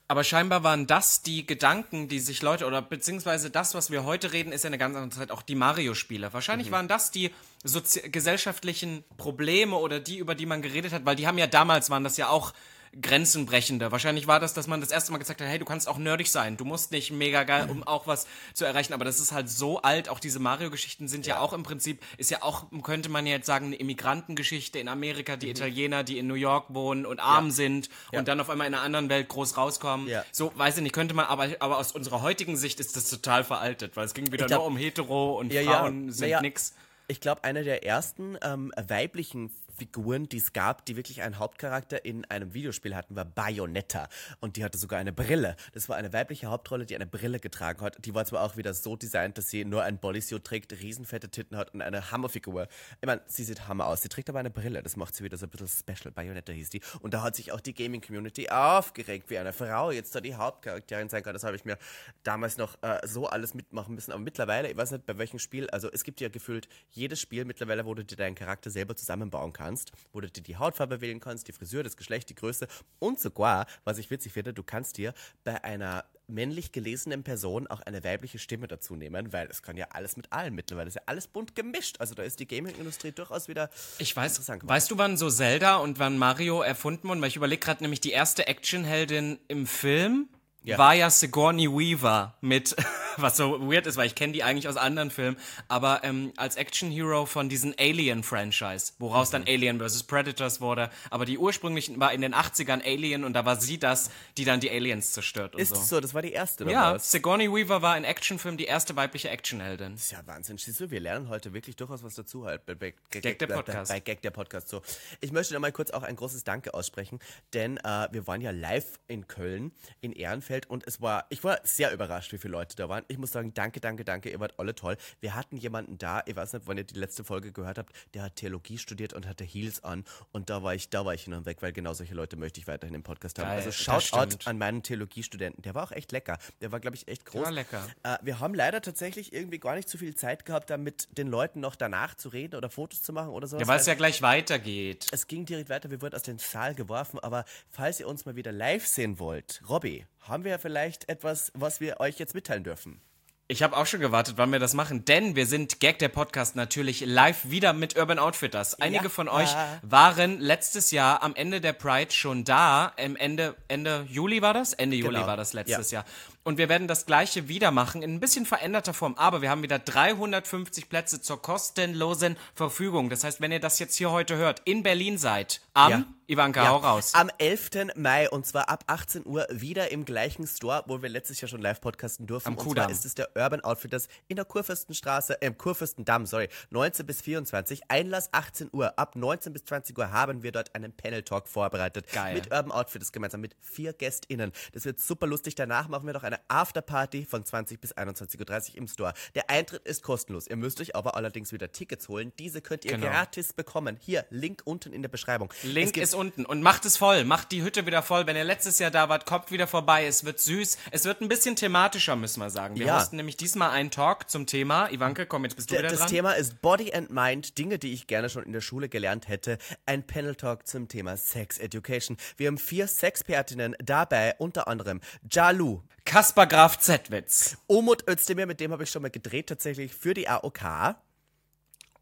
Aber scheinbar waren das die Gedanken, die sich Leute, oder beziehungsweise das, was wir heute reden, ist ja eine ganz andere Zeit auch die Mario-Spiele. Wahrscheinlich waren das die gesellschaftlichen Probleme oder die, über die man geredet hat, weil die haben ja damals, waren das ja auch grenzenbrechende. Wahrscheinlich war das, dass man das erste Mal gesagt hat, hey, du kannst auch nerdig sein, du musst nicht mega geil, um auch was zu erreichen, aber das ist halt so alt, auch diese Mario-Geschichten sind ja. auch im Prinzip, ist ja auch, könnte man jetzt sagen, eine Immigrantengeschichte in Amerika, die Italiener, die in New York wohnen und arm sind Ja. und dann auf einmal in einer anderen Welt groß rauskommen. Ja. So, weiß ich nicht, könnte man, aber, aber aus unserer heutigen Sicht ist das total veraltet, weil es ging wieder glaub- nur um Hetero und Ja, Frauen ja, sind nix. Ich glaube, eine der ersten ähm, weiblichen Figuren, die es gab, die wirklich einen Hauptcharakter in einem Videospiel hatten, war Bayonetta. Und die hatte sogar eine Brille. Das war eine weibliche Hauptrolle, die eine Brille getragen hat. Die war zwar auch wieder so designt, dass sie nur ein Bodysuit trägt, riesenfette Titten hat und eine Hammerfigur. Ich meine, sie sieht Hammer aus. Sie trägt aber eine Brille. Das macht sie wieder so ein bisschen special. Bayonetta hieß die. Und da hat sich auch die Gaming-Community aufgeregt, wie eine Frau jetzt da die Hauptcharakterin sein kann. Das habe ich mir damals noch äh, so alles mitmachen müssen. Aber mittlerweile, ich weiß nicht, bei welchem Spiel, also es gibt ja gefühlt jedes Spiel mittlerweile, wo du dir deinen Charakter selber zusammenbauen kannst, wo du dir die Hautfarbe wählen kannst, die Frisur, das Geschlecht, die Größe und sogar, was ich witzig finde, du kannst dir bei einer männlich gelesenen Person auch eine weibliche Stimme dazu nehmen, weil es kann ja alles mit allen mittlerweile, ist ja alles bunt gemischt. Also da ist die Gaming-Industrie durchaus wieder Ich weiß, interessant geworden. weißt du, wann so Zelda und wann Mario erfunden wurden? Weil ich überlege gerade nämlich, die erste Actionheldin im Film Ja. war ja Sigourney Weaver mit, [LAUGHS] was so weird ist, weil ich kenne die eigentlich aus anderen Filmen, aber ähm, als Action-Hero von diesem Alien-Franchise, woraus Mhm. dann Alien vs. Predators wurde. Aber die ursprünglichen war in den 80ern Alien und da war sie das, die dann die Aliens zerstört und Ist so. so, das war die erste. oder Ja, was? Sigourney Weaver war in Actionfilmen die erste weibliche Actionheldin. Das ist ja Wahnsinn. Siehst du, wir lernen heute wirklich durchaus was dazu halt bei, bei, Gag der Podcast. Bei, bei Gag der Podcast. So. Ich möchte da mal kurz auch ein großes Danke aussprechen, denn äh, wir waren ja live in Köln, in Ehrenfeld Bielefeld und es war, ich war sehr überrascht, wie viele Leute da waren. Ich muss sagen, danke, danke, danke, ihr wart alle toll. Wir hatten jemanden da, ich weiß nicht, wann ihr die letzte Folge gehört habt, der hat Theologie studiert und hatte Heels an und da war ich, da war ich hin und weg, weil genau solche Leute möchte ich weiterhin im Podcast haben. Geil, also Shoutout an meinen Theologiestudenten. Der war auch echt lecker. Der war, glaube ich, echt groß. war lecker. Äh, wir haben leider tatsächlich irgendwie gar nicht so viel Zeit gehabt, da mit den Leuten noch danach zu reden oder Fotos zu machen oder sowas. Ja, weil es ja gleich weitergeht. es ging direkt weiter, wir wurden aus dem Saal geworfen, aber falls ihr uns mal wieder live sehen wollt, Robby, haben wir ja vielleicht etwas, was wir euch jetzt mitteilen dürfen. Ich habe auch schon gewartet, wann wir das machen, denn wir sind Gag der Podcast natürlich live wieder mit Urban Outfitters. Einige Ja. von euch waren letztes Jahr am Ende der Pride schon da. Im Ende Ende Juli war das? Ende Juli Genau. war das letztes Jahr. Und wir werden das gleiche wieder machen in ein bisschen veränderter Form, aber wir haben wieder 350 Plätze zur kostenlosen Verfügung. Das heißt, wenn ihr das jetzt hier heute hört, in Berlin seid, am Ja. Ivanka, hau raus. Am 11. Mai und zwar ab 18 Uhr wieder im gleichen Store, wo wir letztes Jahr schon live podcasten durften. Am und Kudamm. zwar ist es der Urban Outfitters in der Kurfürstenstraße, äh, Kurfürstendamm, sorry, 19 bis 24. Einlass 18 Uhr. Ab 19 bis 20 Uhr haben wir dort einen Panel Talk vorbereitet. Geil. Mit Urban Outfitters gemeinsam mit vier GästInnen. Das wird super lustig. Danach machen wir noch eine Afterparty von 20 bis 21.30 Uhr im Store. Der Eintritt ist kostenlos. Ihr müsst euch aber allerdings wieder Tickets holen. Diese könnt ihr Genau. gratis bekommen. Hier, Link unten in der Beschreibung. Es Link ist unten und macht es voll, macht die Hütte wieder voll. Wenn ihr letztes Jahr da wart, kommt wieder vorbei. Es wird süß. Es wird ein bisschen thematischer, müssen wir sagen. Wir Ja. hosten nämlich diesmal einen Talk zum Thema. Ivanke, komm, jetzt bist du Der- wieder Das dran. Thema ist Body and Mind, Dinge, die ich gerne schon in der Schule gelernt hätte. Ein Panel Talk zum Thema Sex Education. Wir haben vier Sexpertinnen dabei, unter anderem Jalu, Kaspar Graf Zetwitz Omut Özdemir, mit dem habe ich schon mal gedreht tatsächlich für die AOK.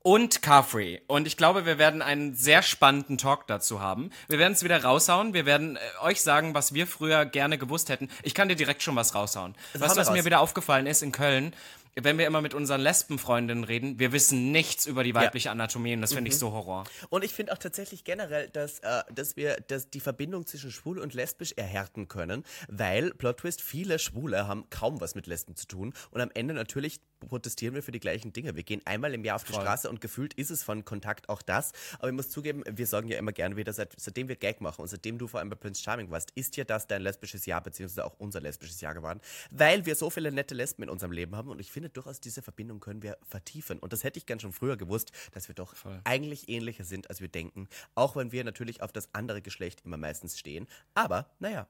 und Carfree. Und ich glaube, wir werden einen sehr spannenden Talk dazu haben. Wir werden es wieder raushauen. Wir werden äh, euch sagen, was wir früher gerne gewusst hätten. Ich kann dir direkt schon was raushauen. hau Weißt du, was mir mir raus. wieder aufgefallen ist in Köln? Wenn wir immer mit unseren Lesbenfreundinnen reden, wir wissen nichts über die weibliche Anatomie und das finde ich so Horror. Und ich finde auch tatsächlich generell, dass, äh, dass wir dass die Verbindung zwischen schwul und lesbisch erhärten können, weil, Plot Twist, viele Schwule haben kaum was mit Lesben zu tun und am Ende natürlich protestieren wir für die gleichen Dinge. Wir gehen einmal im Jahr auf die Straße und gefühlt ist es von Kontakt auch das, aber ich muss zugeben, wir sagen ja immer gerne wieder, seit, seitdem wir Gag machen und seitdem du vor allem bei Prince Charming warst, ist ja das dein lesbisches Jahr, beziehungsweise auch unser lesbisches Jahr geworden, weil wir so viele nette Lesben in unserem Leben haben und ich finde durchaus diese Verbindung können wir vertiefen und das hätte ich gern schon früher gewusst, dass wir doch eigentlich ähnlicher sind, als wir denken, auch wenn wir natürlich auf das andere Geschlecht immer meistens stehen, aber naja.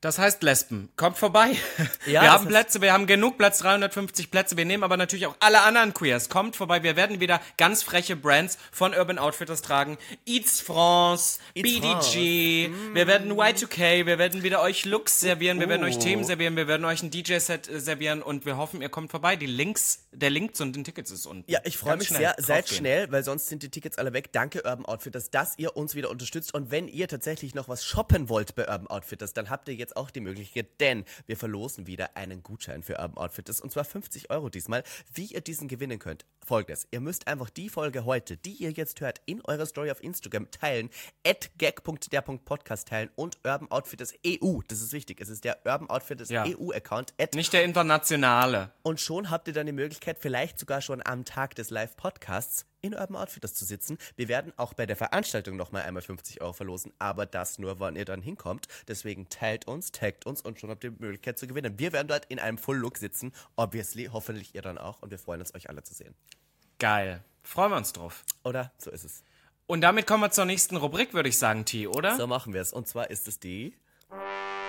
Das heißt Lesben, kommt vorbei. [LAUGHS] Ja, wir haben Plätze, wir haben genug Platz, 350 Plätze. Wir nehmen aber natürlich auch alle anderen Queers. Kommt vorbei, wir werden wieder ganz freche Brands von Urban Outfitters tragen. Eats France, Eats BDG, wir werden Y2K, wir werden wieder euch Looks servieren, wir werden euch Oh. Themen servieren, wir werden euch ein DJ-Set äh, servieren und wir hoffen, ihr kommt vorbei. Die Links, der Link zu den Tickets ist unten. Ja, ich freue mich sehr. Seid schnell, weil sonst sind die Tickets alle weg. Danke Urban Outfitters, dass ihr uns wieder unterstützt. Und wenn ihr tatsächlich noch was shoppen wollt bei Urban Outfitters, dann habt ihr jetzt auch die Möglichkeit, denn wir verlosen wieder einen Gutschein für Urban Outfitters und zwar 50 Euro diesmal. Wie ihr diesen gewinnen könnt, folgendes. Ihr müsst einfach die Folge heute, die ihr jetzt hört, in eurer Story auf Instagram teilen, at gag.der.podcast teilen und Urban Outfitters EU. Das ist wichtig. Es ist der Urban Outfitters Ja. EU-Account. Nicht der internationale. und schon habt ihr dann die Möglichkeit, vielleicht sogar schon am Tag des Live-Podcasts in Urban Outfitters zu sitzen. Wir werden auch bei der Veranstaltung nochmal einmal 50 Euro verlosen, aber das nur, wann ihr dann hinkommt. Deswegen teilt uns, taggt uns und schon habt ihr die Möglichkeit zu gewinnen. Wir werden dort in einem Full-Look sitzen, obviously, hoffentlich ihr dann auch und wir freuen uns, euch alle zu sehen. Geil. Freuen wir uns drauf. Oder? So ist es. Und damit kommen wir zur nächsten Rubrik, würde ich sagen, T, oder? So machen wir es. Und zwar ist es die...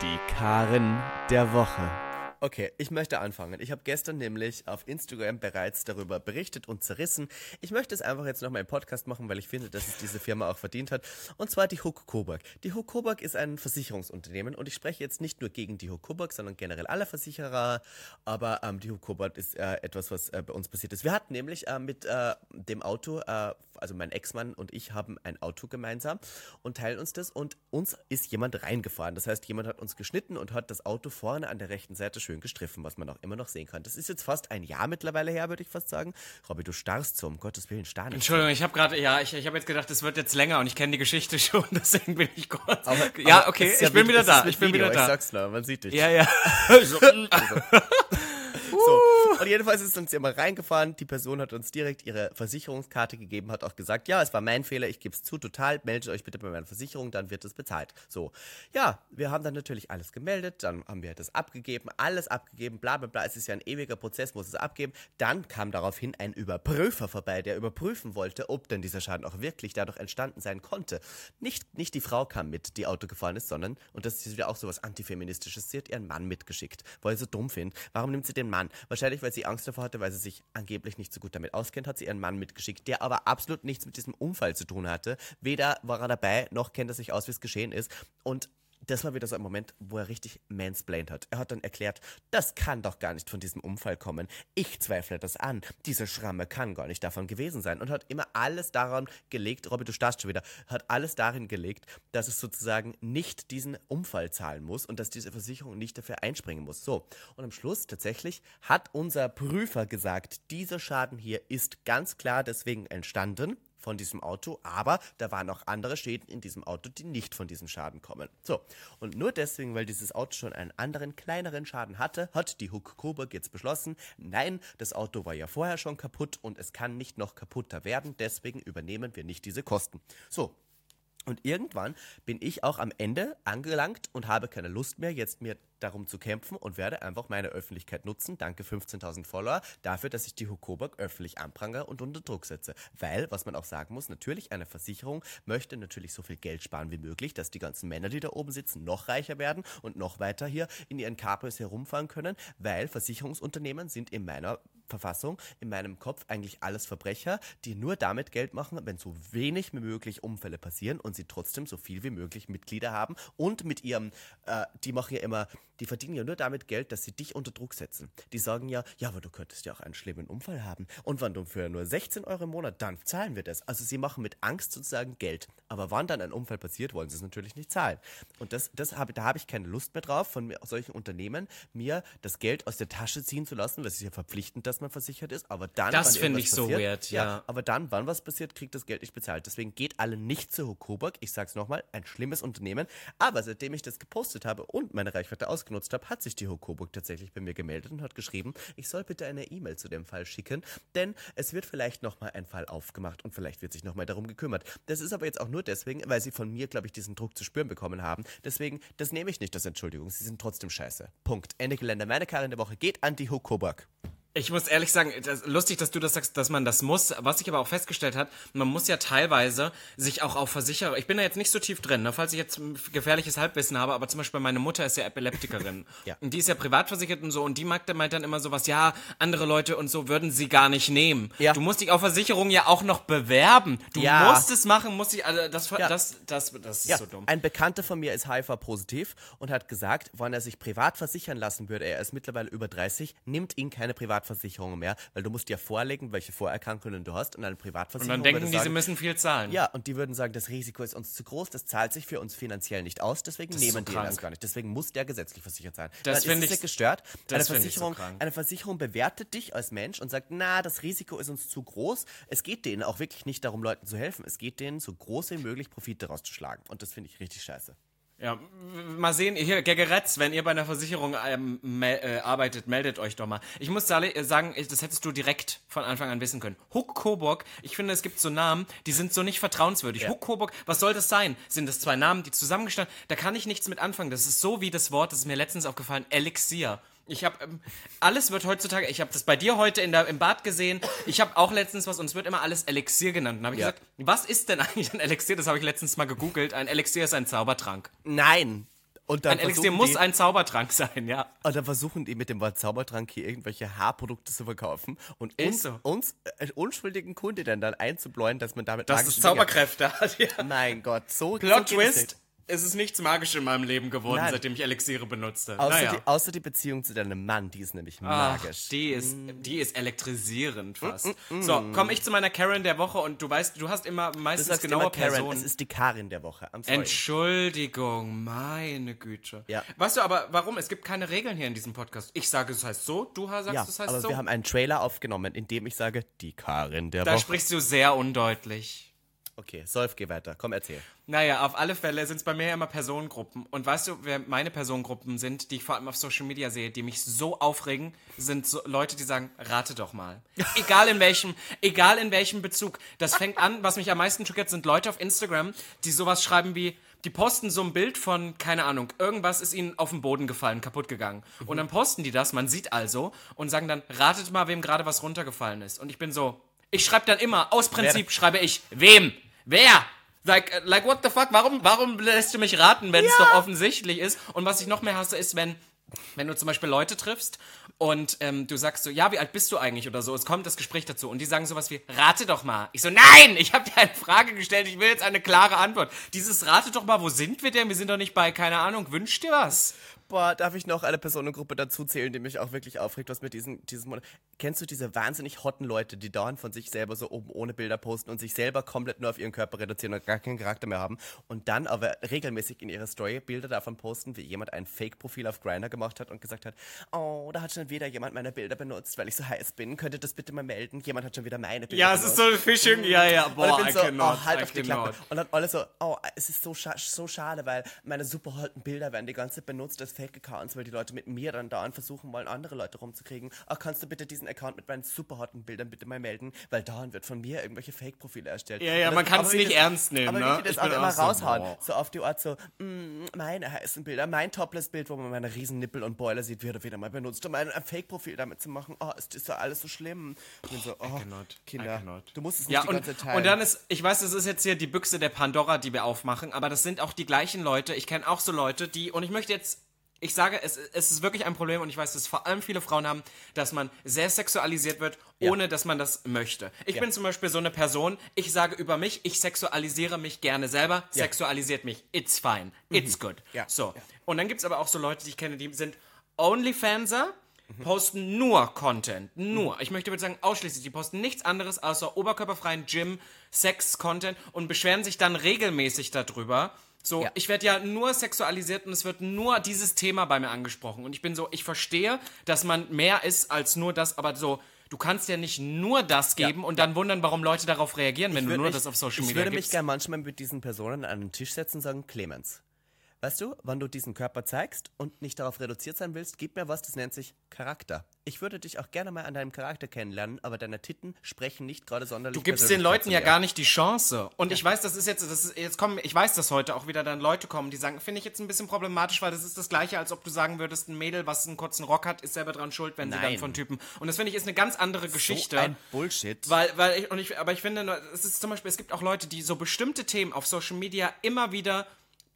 Die Karin der Woche. Okay, ich möchte anfangen. Ich habe gestern nämlich auf Instagram bereits darüber berichtet und zerrissen. Ich möchte es einfach jetzt nochmal im Podcast machen, weil ich finde, dass es diese Firma auch verdient hat. Und zwar die Hook Coburg. Die Hook Coburg ist ein Versicherungsunternehmen und ich spreche jetzt nicht nur gegen die Hook Coburg, sondern generell alle Versicherer. Aber ähm, die Hook Coburg ist äh, etwas, was äh, bei uns passiert ist. Wir hatten nämlich äh, mit äh, dem Auto, äh, also mein Ex-Mann und ich haben ein Auto gemeinsam und teilen uns das und uns ist jemand reingefahren. Das heißt, jemand hat uns geschnitten und hat das Auto vorne an der rechten Seite schön gestriffen, was man auch immer noch sehen kann. Das ist jetzt fast ein Jahr mittlerweile her, würde ich fast sagen. Robby, du starrst so, um Gottes Willen, starr nicht. Entschuldigung, ich habe gerade, ja, ich, ich habe jetzt gedacht, es wird jetzt länger und ich kenne die Geschichte [LAUGHS] schon, deswegen bin ich kurz. Aber- ja, okay, ist ja ich bin mit- wieder es ist da, mit ich bin wieder da. Ich sag's nur, man sieht dich. ja, ja. [LAUGHS] [LAUGHS] So, Und jedenfalls ist uns immer reingefahren. Die Person hat uns direkt ihre Versicherungskarte gegeben, hat auch gesagt, ja, es war mein Fehler, ich gebe es zu, total, meldet euch bitte bei meiner Versicherung, dann wird es bezahlt. So, ja, wir haben dann natürlich alles gemeldet, dann haben wir das abgegeben, alles abgegeben, bla bla bla. Es ist ja ein ewiger Prozess, muss es abgeben. Dann kam daraufhin ein Überprüfer vorbei, der überprüfen wollte, ob denn dieser Schaden auch wirklich dadurch entstanden sein konnte. Nicht, nicht die Frau kam mit, die Auto gefahren ist, sondern, und das ist wieder auch so was Antifeministisches, sie hat ihren Mann mitgeschickt, weil sie so dumm findet. Warum nimmt sie den Mann? Wahrscheinlich, weil sie Angst davor hatte, weil sie sich angeblich nicht so gut damit auskennt, hat sie ihren Mann mitgeschickt, der aber absolut nichts mit diesem Unfall zu tun hatte. Weder war er dabei, noch kennt er sich aus, wie es geschehen ist. Und das war wieder so ein Moment, wo er richtig mansplained hat. Er hat dann erklärt, das kann doch gar nicht von diesem Unfall kommen. Ich zweifle das an. Diese Schramme kann gar nicht davon gewesen sein. Und hat immer alles daran gelegt, Robby, du starrst schon wieder, hat alles darin gelegt, dass es sozusagen nicht diesen Unfall zahlen muss und dass diese Versicherung nicht dafür einspringen muss. So. Und am Schluss tatsächlich hat unser Prüfer gesagt, dieser Schaden hier ist ganz klar deswegen entstanden von diesem Auto, aber da waren auch andere Schäden in diesem Auto, die nicht von diesem Schaden kommen. So, und nur deswegen, weil dieses Auto schon einen anderen, kleineren Schaden hatte, hat die Huck Coburg jetzt beschlossen, nein, das Auto war ja vorher schon kaputt und es kann nicht noch kaputter werden, deswegen übernehmen wir nicht diese Kosten. So, und irgendwann bin ich auch am Ende angelangt und habe keine Lust mehr, jetzt mir darum zu kämpfen und werde einfach meine Öffentlichkeit nutzen, danke 15.000 Follower, dafür, dass ich die Hukoberg öffentlich anprangere und unter Druck setze. Weil, was man auch sagen muss, natürlich eine Versicherung möchte natürlich so viel Geld sparen wie möglich, dass die ganzen Männer, die da oben sitzen, noch reicher werden und noch weiter hier in ihren Cabrios herumfahren können, weil Versicherungsunternehmen sind in meiner Verfassung, in meinem Kopf eigentlich alles Verbrecher, die nur damit Geld machen, wenn so wenig wie möglich Unfälle passieren und sie trotzdem so viel wie möglich Mitglieder haben und mit ihrem, äh, die machen ja immer, die verdienen ja nur damit Geld, dass sie dich unter Druck setzen. Die sagen ja, ja, aber du könntest ja auch einen schlimmen Unfall haben und wenn du für nur 16 Euro im Monat, dann zahlen wir das. Also sie machen mit Angst sozusagen Geld. Aber wann dann ein Unfall passiert, wollen sie es natürlich nicht zahlen. Und das, das habe, da habe ich keine Lust mehr drauf, von solchen Unternehmen mir das Geld aus der Tasche ziehen zu lassen, weil es ist ja verpflichtend, dass man versichert ist, aber dann, Das finde ich so passiert, weird, ja. Aber dann, wann was passiert, kriegt das Geld nicht bezahlt. Deswegen geht alle nicht zu Hokoburg. Ich sag's nochmal, ein schlimmes Unternehmen. Aber seitdem ich das gepostet habe und meine Reichweite ausgenutzt habe, hat sich die Hokoburg tatsächlich bei mir gemeldet und hat geschrieben, ich soll bitte eine E-Mail zu dem Fall schicken, denn es wird vielleicht nochmal ein Fall aufgemacht und vielleicht wird sich nochmal darum gekümmert. Das ist aber jetzt auch nur deswegen, weil sie von mir, glaube ich, diesen Druck zu spüren bekommen haben. Deswegen, das nehme ich nicht als Entschuldigung. Sie sind trotzdem scheiße. Punkt. Ende Gelände. Meine Karin der Woche geht an die Hokoburg. Ich muss ehrlich sagen, das, lustig, dass du das sagst, dass man das muss. Was ich aber auch festgestellt habe, man muss ja teilweise sich auch auf Versicherer. Ich bin da jetzt nicht so tief drin, ne, falls ich jetzt ein gefährliches Halbwissen habe, aber zum Beispiel meine Mutter ist ja Epileptikerin. [LAUGHS] Ja. Und die ist ja privatversichert und so und die mag dann, meint dann immer sowas, ja, andere Leute und so würden sie gar nicht nehmen. Ja. Du musst dich auf Versicherungen ja auch noch bewerben. Du Ja. musst es machen, musst dich, also das, Ja. das, das, das ist so dumm. ein Bekannter von mir ist HIV-positiv und hat gesagt, wenn er sich privat versichern lassen würde, er ist mittlerweile über 30, nimmt ihn keine Privatversicherung mehr, weil du musst ja vorlegen, welche Vorerkrankungen du hast und eine Und Privatversicherung dann denken die, sie sagen, müssen viel zahlen. ja, und die würden sagen, das Risiko ist uns zu groß, das zahlt sich für uns finanziell nicht aus, deswegen ist nehmen so die krank. erst gar nicht. Deswegen muss der gesetzlich versichert sein. Das Dann find ist es ich- gestört. das Eine so Versicherung, krank. eine Versicherung bewertet dich als Mensch und sagt, na, das Risiko ist uns zu groß. Es geht denen auch wirklich nicht darum, Leuten zu helfen. Es geht denen, so groß wie möglich Profit daraus zu schlagen. Und das finde ich richtig scheiße. Ja, mal sehen, hier, Gegeretz, wenn ihr bei einer Versicherung ähm, mel äh, arbeitet, meldet euch doch mal. Ich muss äh, sagen, das hättest du direkt von Anfang an wissen können. Huck Coburg, ich finde, es gibt so Namen, die sind so nicht vertrauenswürdig. Ja. Huck Coburg, was soll das sein? Sind das zwei Namen, die zusammengestanden? Da kann ich nichts mit anfangen. Das ist so wie das Wort, das ist mir letztens aufgefallen, Elixier. Ich habe ähm, alles wird heutzutage. Ich habe das bei dir heute in der, im Bad gesehen. Ich habe auch letztens was und es wird immer alles Elixier genannt. Dann habe ich Ja. gesagt, was ist denn eigentlich ein Elixier? Das habe ich letztens mal gegoogelt. Ein Elixier ist ein Zaubertrank. Nein! Und dann Ein Elixier muss die, ein Zaubertrank sein, ja. Und dann versuchen die mit dem Wort Zaubertrank hier irgendwelche Haarprodukte zu verkaufen und uns, so. uns äh, unschuldigen Kundinnen dann einzubläuen, dass man damit Dass es Zauberkräfte hat, [LAUGHS] ja. Mein Gott, so Plot so Twist. Es ist nichts magisch in meinem Leben geworden, Nein. seitdem ich Elixiere benutzte. Außer, naja. die, außer die Beziehung zu deinem Mann, die ist nämlich Ach, magisch. die ist, die ist elektrisierend fast. Mm, So, komme ich zu meiner Karen der Woche und du weißt, du hast immer meistens genaue Personen. es ist die Karin der Woche. Entschuldigung, meine Güte. Ja. Weißt du aber, warum? Es gibt keine Regeln hier in diesem Podcast. Ich sage, es heißt so, du sagst, ja, es heißt aber so. wir haben einen Trailer aufgenommen, in dem ich sage, die Karin der da Woche. sprichst du sehr undeutlich. Okay, Solf, geh weiter. Komm, erzähl. Naja, auf alle Fälle sind es bei mir ja immer Personengruppen. Und weißt du, wer meine Personengruppen sind, die ich vor allem auf Social Media sehe, die mich so aufregen, sind so Leute, die sagen, rate doch mal. [LAUGHS] egal in welchem, egal in welchem Bezug. Das fängt an, was mich am meisten schockiert, sind Leute auf Instagram, die sowas schreiben wie, die posten so ein Bild von, keine Ahnung, irgendwas ist ihnen auf den Boden gefallen, kaputt gegangen. Und dann posten die das, man sieht also, und sagen dann, ratet mal, wem gerade was runtergefallen ist. Und ich bin so, ich schreibe dann immer, aus Prinzip Wer- schreibe ich, wem? Wer? Like, like, what the fuck? Warum, warum lässt du mich raten, wenn es doch offensichtlich ist? Und was ich noch mehr hasse, ist, wenn, wenn du zum Beispiel Leute triffst und ähm, du sagst so, ja, wie alt bist du eigentlich oder so? Es kommt das Gespräch dazu und die sagen sowas wie, rate doch mal. Ich so, nein, ich habe dir eine Frage gestellt, ich will jetzt eine klare Antwort. Dieses rate doch mal, wo sind wir denn? Wir sind doch nicht bei, keine Ahnung, wünsch dir was. Boah, darf ich noch eine Personengruppe dazu zählen, die mich auch wirklich aufregt, was mit diesen, diesem Monat. Kennst du diese wahnsinnig hotten Leute, die dauernd von sich selber so oben ohne Bilder posten und sich selber komplett nur auf ihren Körper reduzieren und gar keinen Charakter mehr haben und dann aber regelmäßig in ihrer Story Bilder davon posten, wie jemand ein Fake-Profil auf Grindr gemacht hat und gesagt hat, oh, da hat schon wieder jemand meine Bilder benutzt, weil ich so heiß bin. Könnt ihr das bitte mal melden? Jemand hat schon wieder meine Bilder Ja, es benutzt. ist so Phishing, ja, ja, Und ich boah, bin so, cannot, oh, halt I auf die cannot. Klappe. Und dann alle so, oh, es ist so, scha so schade, weil meine super holten Bilder werden die ganze Zeit benutzt als Fake-Accounts, weil die Leute mit mir dann dauernd versuchen wollen, andere Leute rumzukriegen. Ach, kannst du bitte diesen Account mit meinen super hotten Bildern bitte mal melden, weil dauernd wird von mir irgendwelche Fake-Profile erstellt. Ja, ja, Und man aber wie nicht das- ernst nehmen, aber ne? die das Ich auch immer so, raushauen. boah. So auf die Art so, mm, meine heißen Bilder, mein Topless-Bild, wo man meine riesen Nippel und Boiler sieht, wird wieder mal benutzt, um ein Fake-Profil damit zu machen. Oh, ist das ja alles so schlimm. Ich bin so, oh, Kinder, du musst es nicht Ja, die und, ganze Zeit teilen. und dann ist, ich weiß, das ist jetzt hier die Büchse der Pandora, die wir aufmachen, aber das sind auch die gleichen Leute. Ich kenne auch so Leute, die, und ich möchte jetzt, ich sage, es, es ist wirklich ein Problem und ich weiß, dass vor allem viele Frauen haben, dass man sehr sexualisiert wird, Ja. ohne dass man das möchte. Ich Ja. bin zum Beispiel so eine Person, ich sage über mich, ich sexualisiere mich gerne selber, sexualisiert mich, it's fine, it's good. Mhm. Ja. So. Und dann gibt es aber auch so Leute, die ich kenne, die sind Onlyfanser, posten nur Content. Nur. Ich möchte bitte sagen, ausschließlich. Die posten nichts anderes außer oberkörperfreien Gym, Sex-Content und beschweren sich dann regelmäßig darüber. So, Ja. ich werde ja nur sexualisiert und es wird nur dieses Thema bei mir angesprochen. Und ich bin so, ich verstehe, dass man mehr ist als nur das, aber so, du kannst ja nicht nur das geben und dann wundern, warum Leute darauf reagieren, wenn du nur mich- das auf Social ich Media würde mich gibst. gerne manchmal mit diesen Personen an einen Tisch setzen und sagen, Clemens, weißt du, wann du diesen Körper zeigst und nicht darauf reduziert sein willst, gib mir was, das nennt sich Charakter. Ich würde dich auch gerne mal an deinem Charakter kennenlernen, aber deine Titten sprechen nicht gerade sonderlich Du gibst den Leuten ja gar nicht die Chance. Und ich weiß, das ist jetzt, das ist, jetzt kommen, ich weiß, dass heute auch wieder dann Leute kommen, die sagen, finde ich jetzt ein bisschen problematisch, weil das ist das Gleiche, als ob du sagen würdest, ein Mädel, was einen kurzen Rock hat, ist selber dran schuld, wenn sie dann Nein. von Typen. Und das finde ich ist eine ganz andere Geschichte. So ein Bullshit. Weil, weil ich, und ich, aber ich finde, es ist zum Beispiel, es gibt auch Leute, die so bestimmte Themen auf Social Media immer wieder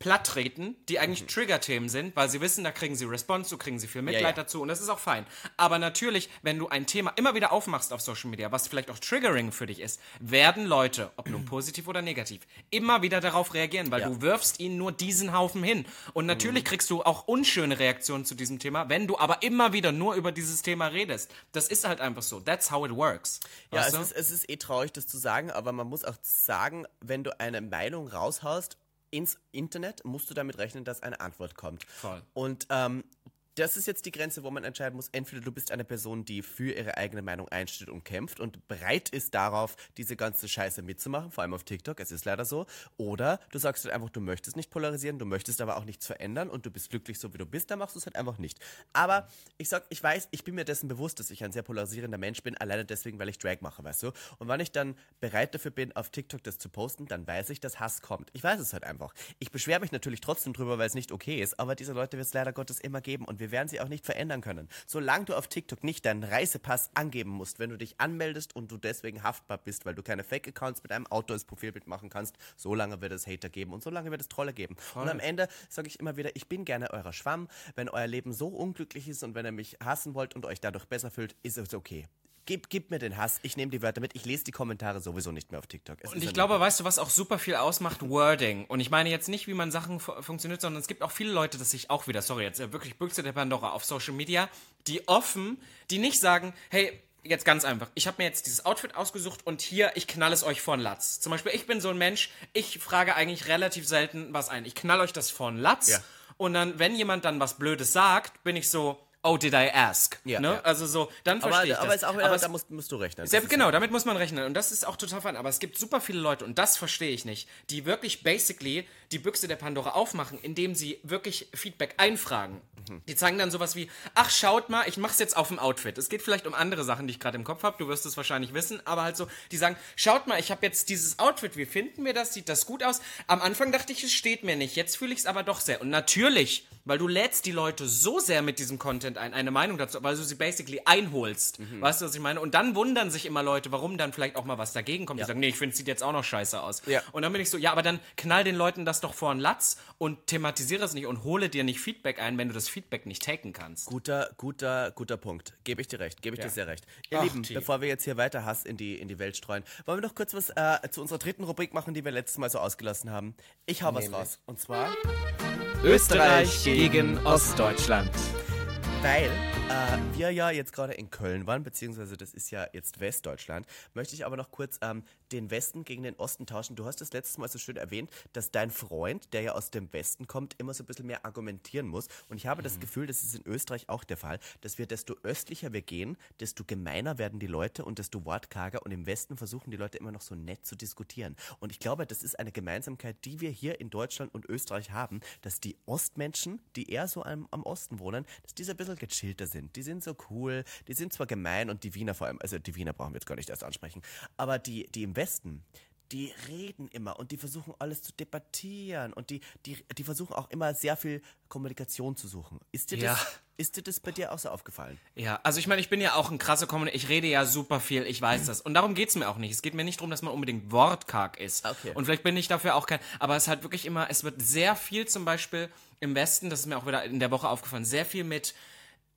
platt treten, die eigentlich Mhm. Trigger-Themen sind, weil sie wissen, da kriegen sie Response, so kriegen sie viel Mitleid ja. dazu und das ist auch fein. Aber natürlich, wenn du ein Thema immer wieder aufmachst auf Social Media, was vielleicht auch Triggering für dich ist, werden Leute, ob nun [CLEARS THROAT] positiv oder negativ, immer wieder darauf reagieren, weil Ja. du wirfst ihnen nur diesen Haufen hin. Und natürlich kriegst du auch unschöne Reaktionen zu diesem Thema, wenn du aber immer wieder nur über dieses Thema redest. Das ist halt einfach so. That's how it works. Ja, es ist, es ist eh traurig, das zu sagen, aber man muss auch sagen, wenn du eine Meinung raushaust ins Internet, musst du damit rechnen, dass eine Antwort kommt. Voll. Und ähm, das ist jetzt die Grenze, wo man entscheiden muss, entweder du bist eine Person, die für ihre eigene Meinung einsteht und kämpft und bereit ist darauf, diese ganze Scheiße mitzumachen, vor allem auf TikTok, es ist leider so, oder du sagst halt einfach, du möchtest nicht polarisieren, du möchtest aber auch nichts verändern und du bist glücklich so, wie du bist, dann machst du es halt einfach nicht. Aber ich sag, ich weiß, ich bin mir dessen bewusst, dass ich ein sehr polarisierender Mensch bin, alleine deswegen, weil ich Drag mache, weißt du? Und wenn ich dann bereit dafür bin, auf TikTok das zu posten, dann weiß ich, dass Hass kommt. Ich weiß es halt einfach. Ich beschwere mich natürlich trotzdem drüber, weil es nicht okay ist, aber diese Leute wird es leider Gottes immer geben und wir werden sie auch nicht verändern können. Solange du auf TikTok nicht deinen Reisepass angeben musst, wenn du dich anmeldest und du deswegen haftbar bist, weil du keine Fake-Accounts mit einem Auto als Profilbild machen kannst, solange wird es Hater geben und solange wird es Trolle geben. Und am Ende sage ich immer wieder, ich bin gerne euer Schwamm. Wenn euer Leben so unglücklich ist und wenn ihr mich hassen wollt und euch dadurch besser fühlt, ist es okay. Gib, gib mir den Hass, ich nehme die Wörter mit, ich lese die Kommentare sowieso nicht mehr auf TikTok. Es Und ich glaube, weißt du, was auch super viel ausmacht? Wording. Und ich meine jetzt nicht, wie man Sachen fu funktioniert, sondern es gibt auch viele Leute, dass sich auch wieder, sorry, jetzt äh, wirklich Büchse der Pandora auf Social Media, die offen, die nicht sagen, hey, jetzt ganz einfach, ich habe mir jetzt dieses Outfit ausgesucht und hier, ich knall es euch von Latz. Zum Beispiel, ich bin so ein Mensch, ich frage eigentlich relativ selten was ein. Ich knall euch das von Latz Ja. und dann, wenn jemand dann was Blödes sagt, bin ich so, oh, did I ask? Ja, ne? ja. Also so, dann verstehe ich aber das. ist auch Aber da musst, musst du rechnen. ist genau, damit muss man rechnen. Und das ist auch total fein. Aber es gibt super viele Leute, und das verstehe ich nicht, die wirklich basically die Büchse der Pandora aufmachen, indem sie wirklich Feedback einfragen. Die zeigen dann sowas wie, ach, schaut mal, ich mach's jetzt auf dem Outfit. Es geht vielleicht um andere Sachen, die ich gerade im Kopf habe. Du wirst es wahrscheinlich wissen. Aber halt so, die sagen, schaut mal, ich habe jetzt dieses Outfit. Wie finden wir das? Sieht das gut aus? Am Anfang dachte ich, es steht mir nicht. Jetzt fühle ich es aber doch sehr. Und natürlich, weil du lädst die Leute so sehr mit diesem Content ein, eine Meinung dazu, weil du sie basically einholst. Weißt du, was ich meine? Und dann wundern sich immer Leute, warum dann vielleicht auch mal was dagegen kommt. Die sagen, nee, ich finde, es sieht jetzt auch noch scheiße aus. Ja. Und dann bin ich so, ja, aber dann knall den Leuten das doch vor den Latz und thematisiere es nicht und hole dir nicht Feedback ein, wenn du das Feedback nicht taken kannst. Guter, guter, guter Punkt. Gebe ich dir recht. Gebe ich dir sehr recht. Ihr Ach, Lieben, T. bevor wir jetzt hier weiter Hass in die, in die Welt streuen, wollen wir noch kurz was äh, zu unserer dritten Rubrik machen, die wir letztes Mal so ausgelassen haben. Ich hau was raus. Und zwar, Österreich gegen Ostdeutschland. Weil äh, wir ja jetzt gerade in Köln waren, beziehungsweise das ist ja jetzt Westdeutschland, möchte ich aber noch kurz ähm, den Westen gegen den Osten tauschen. Du hast das letztes Mal so schön erwähnt, dass dein Freund, der ja aus dem Westen kommt, immer so ein bisschen mehr argumentieren muss. Und ich habe das Gefühl, das ist in Österreich auch der Fall, dass wir, desto östlicher wir gehen, desto gemeiner werden die Leute und desto wortkarger. Und im Westen versuchen die Leute immer noch so nett zu diskutieren. Und ich glaube, das ist eine Gemeinsamkeit, die wir hier in Deutschland und Österreich haben, dass die Ostmenschen, die eher so am, am Osten wohnen, dass die so ein bisschen gechillter sind. Die sind so cool, die sind zwar gemein und die Wiener vor allem, also die Wiener brauchen wir jetzt gar nicht erst ansprechen, aber die, die im Westen, die reden immer und die versuchen alles zu debattieren und die, die, die versuchen auch immer sehr viel Kommunikation zu suchen. Ist dir, Ja. das, ist dir das bei dir auch so aufgefallen? Ja, also ich meine, ich bin ja auch ein krasser Kommunikator. Ich rede ja super viel, ich weiß das. Und darum geht's mir auch nicht. Es geht mir nicht darum, dass man unbedingt wortkarg ist. Okay. Und vielleicht bin ich dafür auch kein. Aber es ist halt wirklich immer, es wird sehr viel zum Beispiel im Westen, das ist mir auch wieder in der Woche aufgefallen, sehr viel mit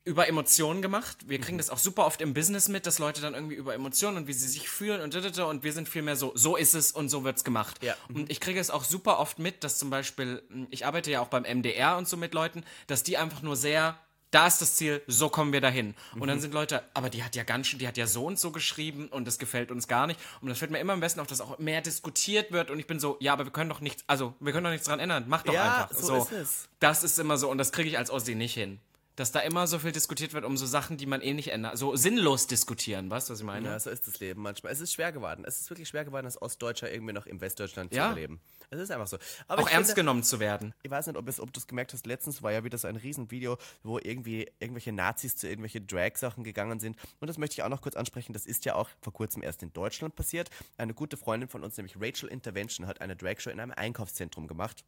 über Emotionen gemacht. Wir Mhm. kriegen das auch super oft im Business mit, dass Leute dann irgendwie über Emotionen und wie sie sich fühlen und da, und wir sind viel mehr so, so ist es und so wird's gemacht. Ja. Mhm. Und ich kriege es auch super oft mit, dass zum Beispiel, mh, ich arbeite ja auch beim MDR und so mit Leuten, dass die einfach nur sehr, da ist das Ziel, so kommen wir dahin. Und Mhm. dann sind Leute, aber die hat ja ganz schön, die hat ja so und so geschrieben und das gefällt uns gar nicht. Und das fällt mir immer am besten auf, dass auch mehr diskutiert wird und ich bin so, ja, aber wir können doch nichts, also wir können doch nichts dran ändern, mach doch Ja, einfach. so ist es. Das ist immer so und das kriege ich als Ossi nicht hin. Dass da immer so viel diskutiert wird um so Sachen, die man eh nicht ändert. So sinnlos diskutieren, weißt du, was ich meine? Ja, so ist das Leben manchmal. Es ist schwer geworden. Es ist wirklich schwer geworden, als Ostdeutscher irgendwie noch im Westdeutschland Ja. zu überleben. Es ist einfach so. Aber auch ernst finde, genommen zu werden. Ich weiß nicht, ob, es, ob du es gemerkt hast, letztens war ja wieder so ein Riesenvideo, wo irgendwie irgendwelche Nazis zu irgendwelchen Drag-Sachen gegangen sind. Und das möchte ich auch noch kurz ansprechen. Das ist ja auch vor kurzem erst in Deutschland passiert. Eine gute Freundin von uns, nämlich Rachel Intervention, hat eine Drag-Show in einem Einkaufszentrum gemacht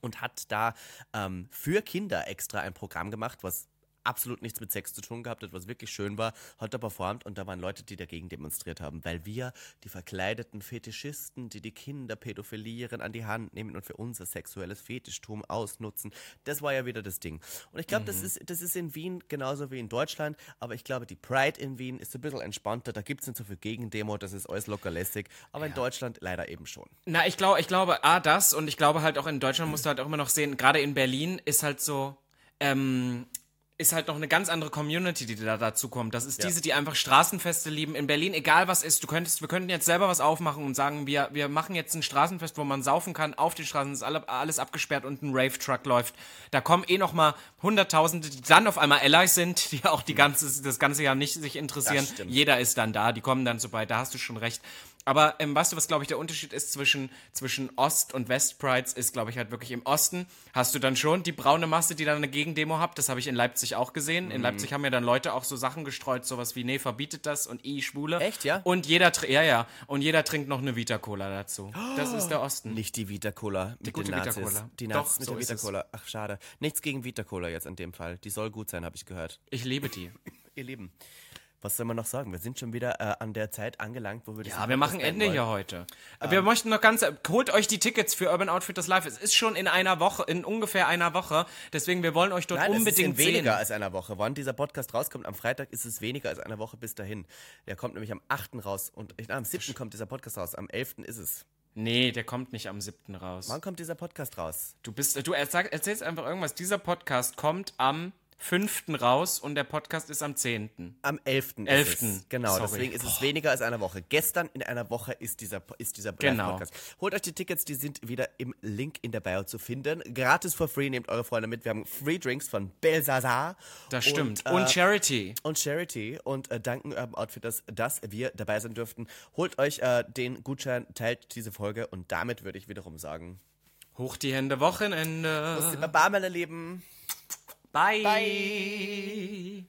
und hat da ähm, für Kinder extra ein Programm gemacht, was absolut nichts mit Sex zu tun gehabt hat, was wirklich schön war, hat er performt und da waren Leute, die dagegen demonstriert haben, weil wir die verkleideten Fetischisten, die die Kinder pädophilieren, an die Hand nehmen und für unser sexuelles Fetischtum ausnutzen. Das war ja wieder das Ding. Und ich glaube, das, ist, das ist in Wien genauso wie in Deutschland, aber ich glaube, die Pride in Wien ist ein bisschen entspannter, da gibt es nicht so viel Gegendemo, das ist alles locker lässig, aber in Deutschland leider eben schon. Na, ich glaube, ich glaube, A, das und ich glaube halt auch in Deutschland musst du halt auch immer noch sehen, gerade in Berlin ist halt so, ähm, ist halt noch eine ganz andere Community, die da dazu kommt. Das ist Ja. diese, die einfach Straßenfeste lieben. In Berlin, egal was ist, du könntest, wir könnten jetzt selber was aufmachen und sagen, wir, wir machen jetzt ein Straßenfest, wo man saufen kann. Auf den Straßen ist alle, alles abgesperrt und ein Rave-Truck läuft. Da kommen eh noch mal Hunderttausende, die dann auf einmal Allies sind, die auch die ganze, das ganze Jahr nicht sich interessieren. Jeder ist dann da, die kommen dann so bei, da hast du schon recht. Aber ähm, weißt du, was glaube ich der Unterschied ist zwischen, zwischen Ost- und West-Prides, ist glaube ich halt wirklich im Osten hast du dann schon die braune Masse, die dann eine Gegendemo habt. Das habe ich in Leipzig auch gesehen. Mhm. In Leipzig haben ja dann Leute auch so Sachen gestreut, sowas wie, nee, verbietet das und i Schwule. Echt, ja? Und jeder, ja, ja. Und jeder trinkt noch eine Vita-Cola dazu. Das ist der Osten. Nicht die Vita Cola mit gute den Vita Nazis. Die Doch, Nazis mit so der ist Vita es. Cola. Ach, schade. Nichts gegen Vita Cola jetzt in dem Fall. Die soll gut sein, habe ich gehört. Ich liebe die. [LAUGHS] Ihr Lieben, was soll man noch sagen? Wir sind schon wieder äh, an der Zeit angelangt, wo wir das Ja, wir machen Ende wollen. hier heute. Wir möchten noch ganz, holt euch die Tickets für Urban Outfitters Live. Es ist schon in einer Woche, in ungefähr einer Woche. Deswegen, wir wollen euch dort Nein, unbedingt es ist in weniger sehen. als einer Woche. Wann dieser Podcast rauskommt, am Freitag ist es weniger als eine Woche bis dahin. Der kommt nämlich am 8. raus und ich, am 7. kommt dieser Podcast raus. Am 11. ist es. Nee, der kommt nicht am 7. raus. Wann kommt dieser Podcast raus? Du bist, du erzähl, erzählst einfach irgendwas. Dieser Podcast kommt am 5. raus und der Podcast ist am 10. Am 11. ist 11.. es. Genau, Sorry. deswegen ist es weniger als eine Woche. Gestern in einer Woche ist dieser, ist dieser Genau. Live-Podcast. Holt euch die Tickets, die sind wieder im Link in der Bio zu finden. Gratis for free, nehmt eure Freunde mit. Wir haben Free Drinks von Belsazar. Das stimmt. Und, Und, äh, Charity. und Charity und äh, danken Urban Outfitters, dass wir dabei sein dürften. Holt euch äh, den Gutschein, teilt diese Folge und damit würde ich wiederum sagen, Hoch die Hände, Wochenende. Baba, meine Lieben. Bye. Bye.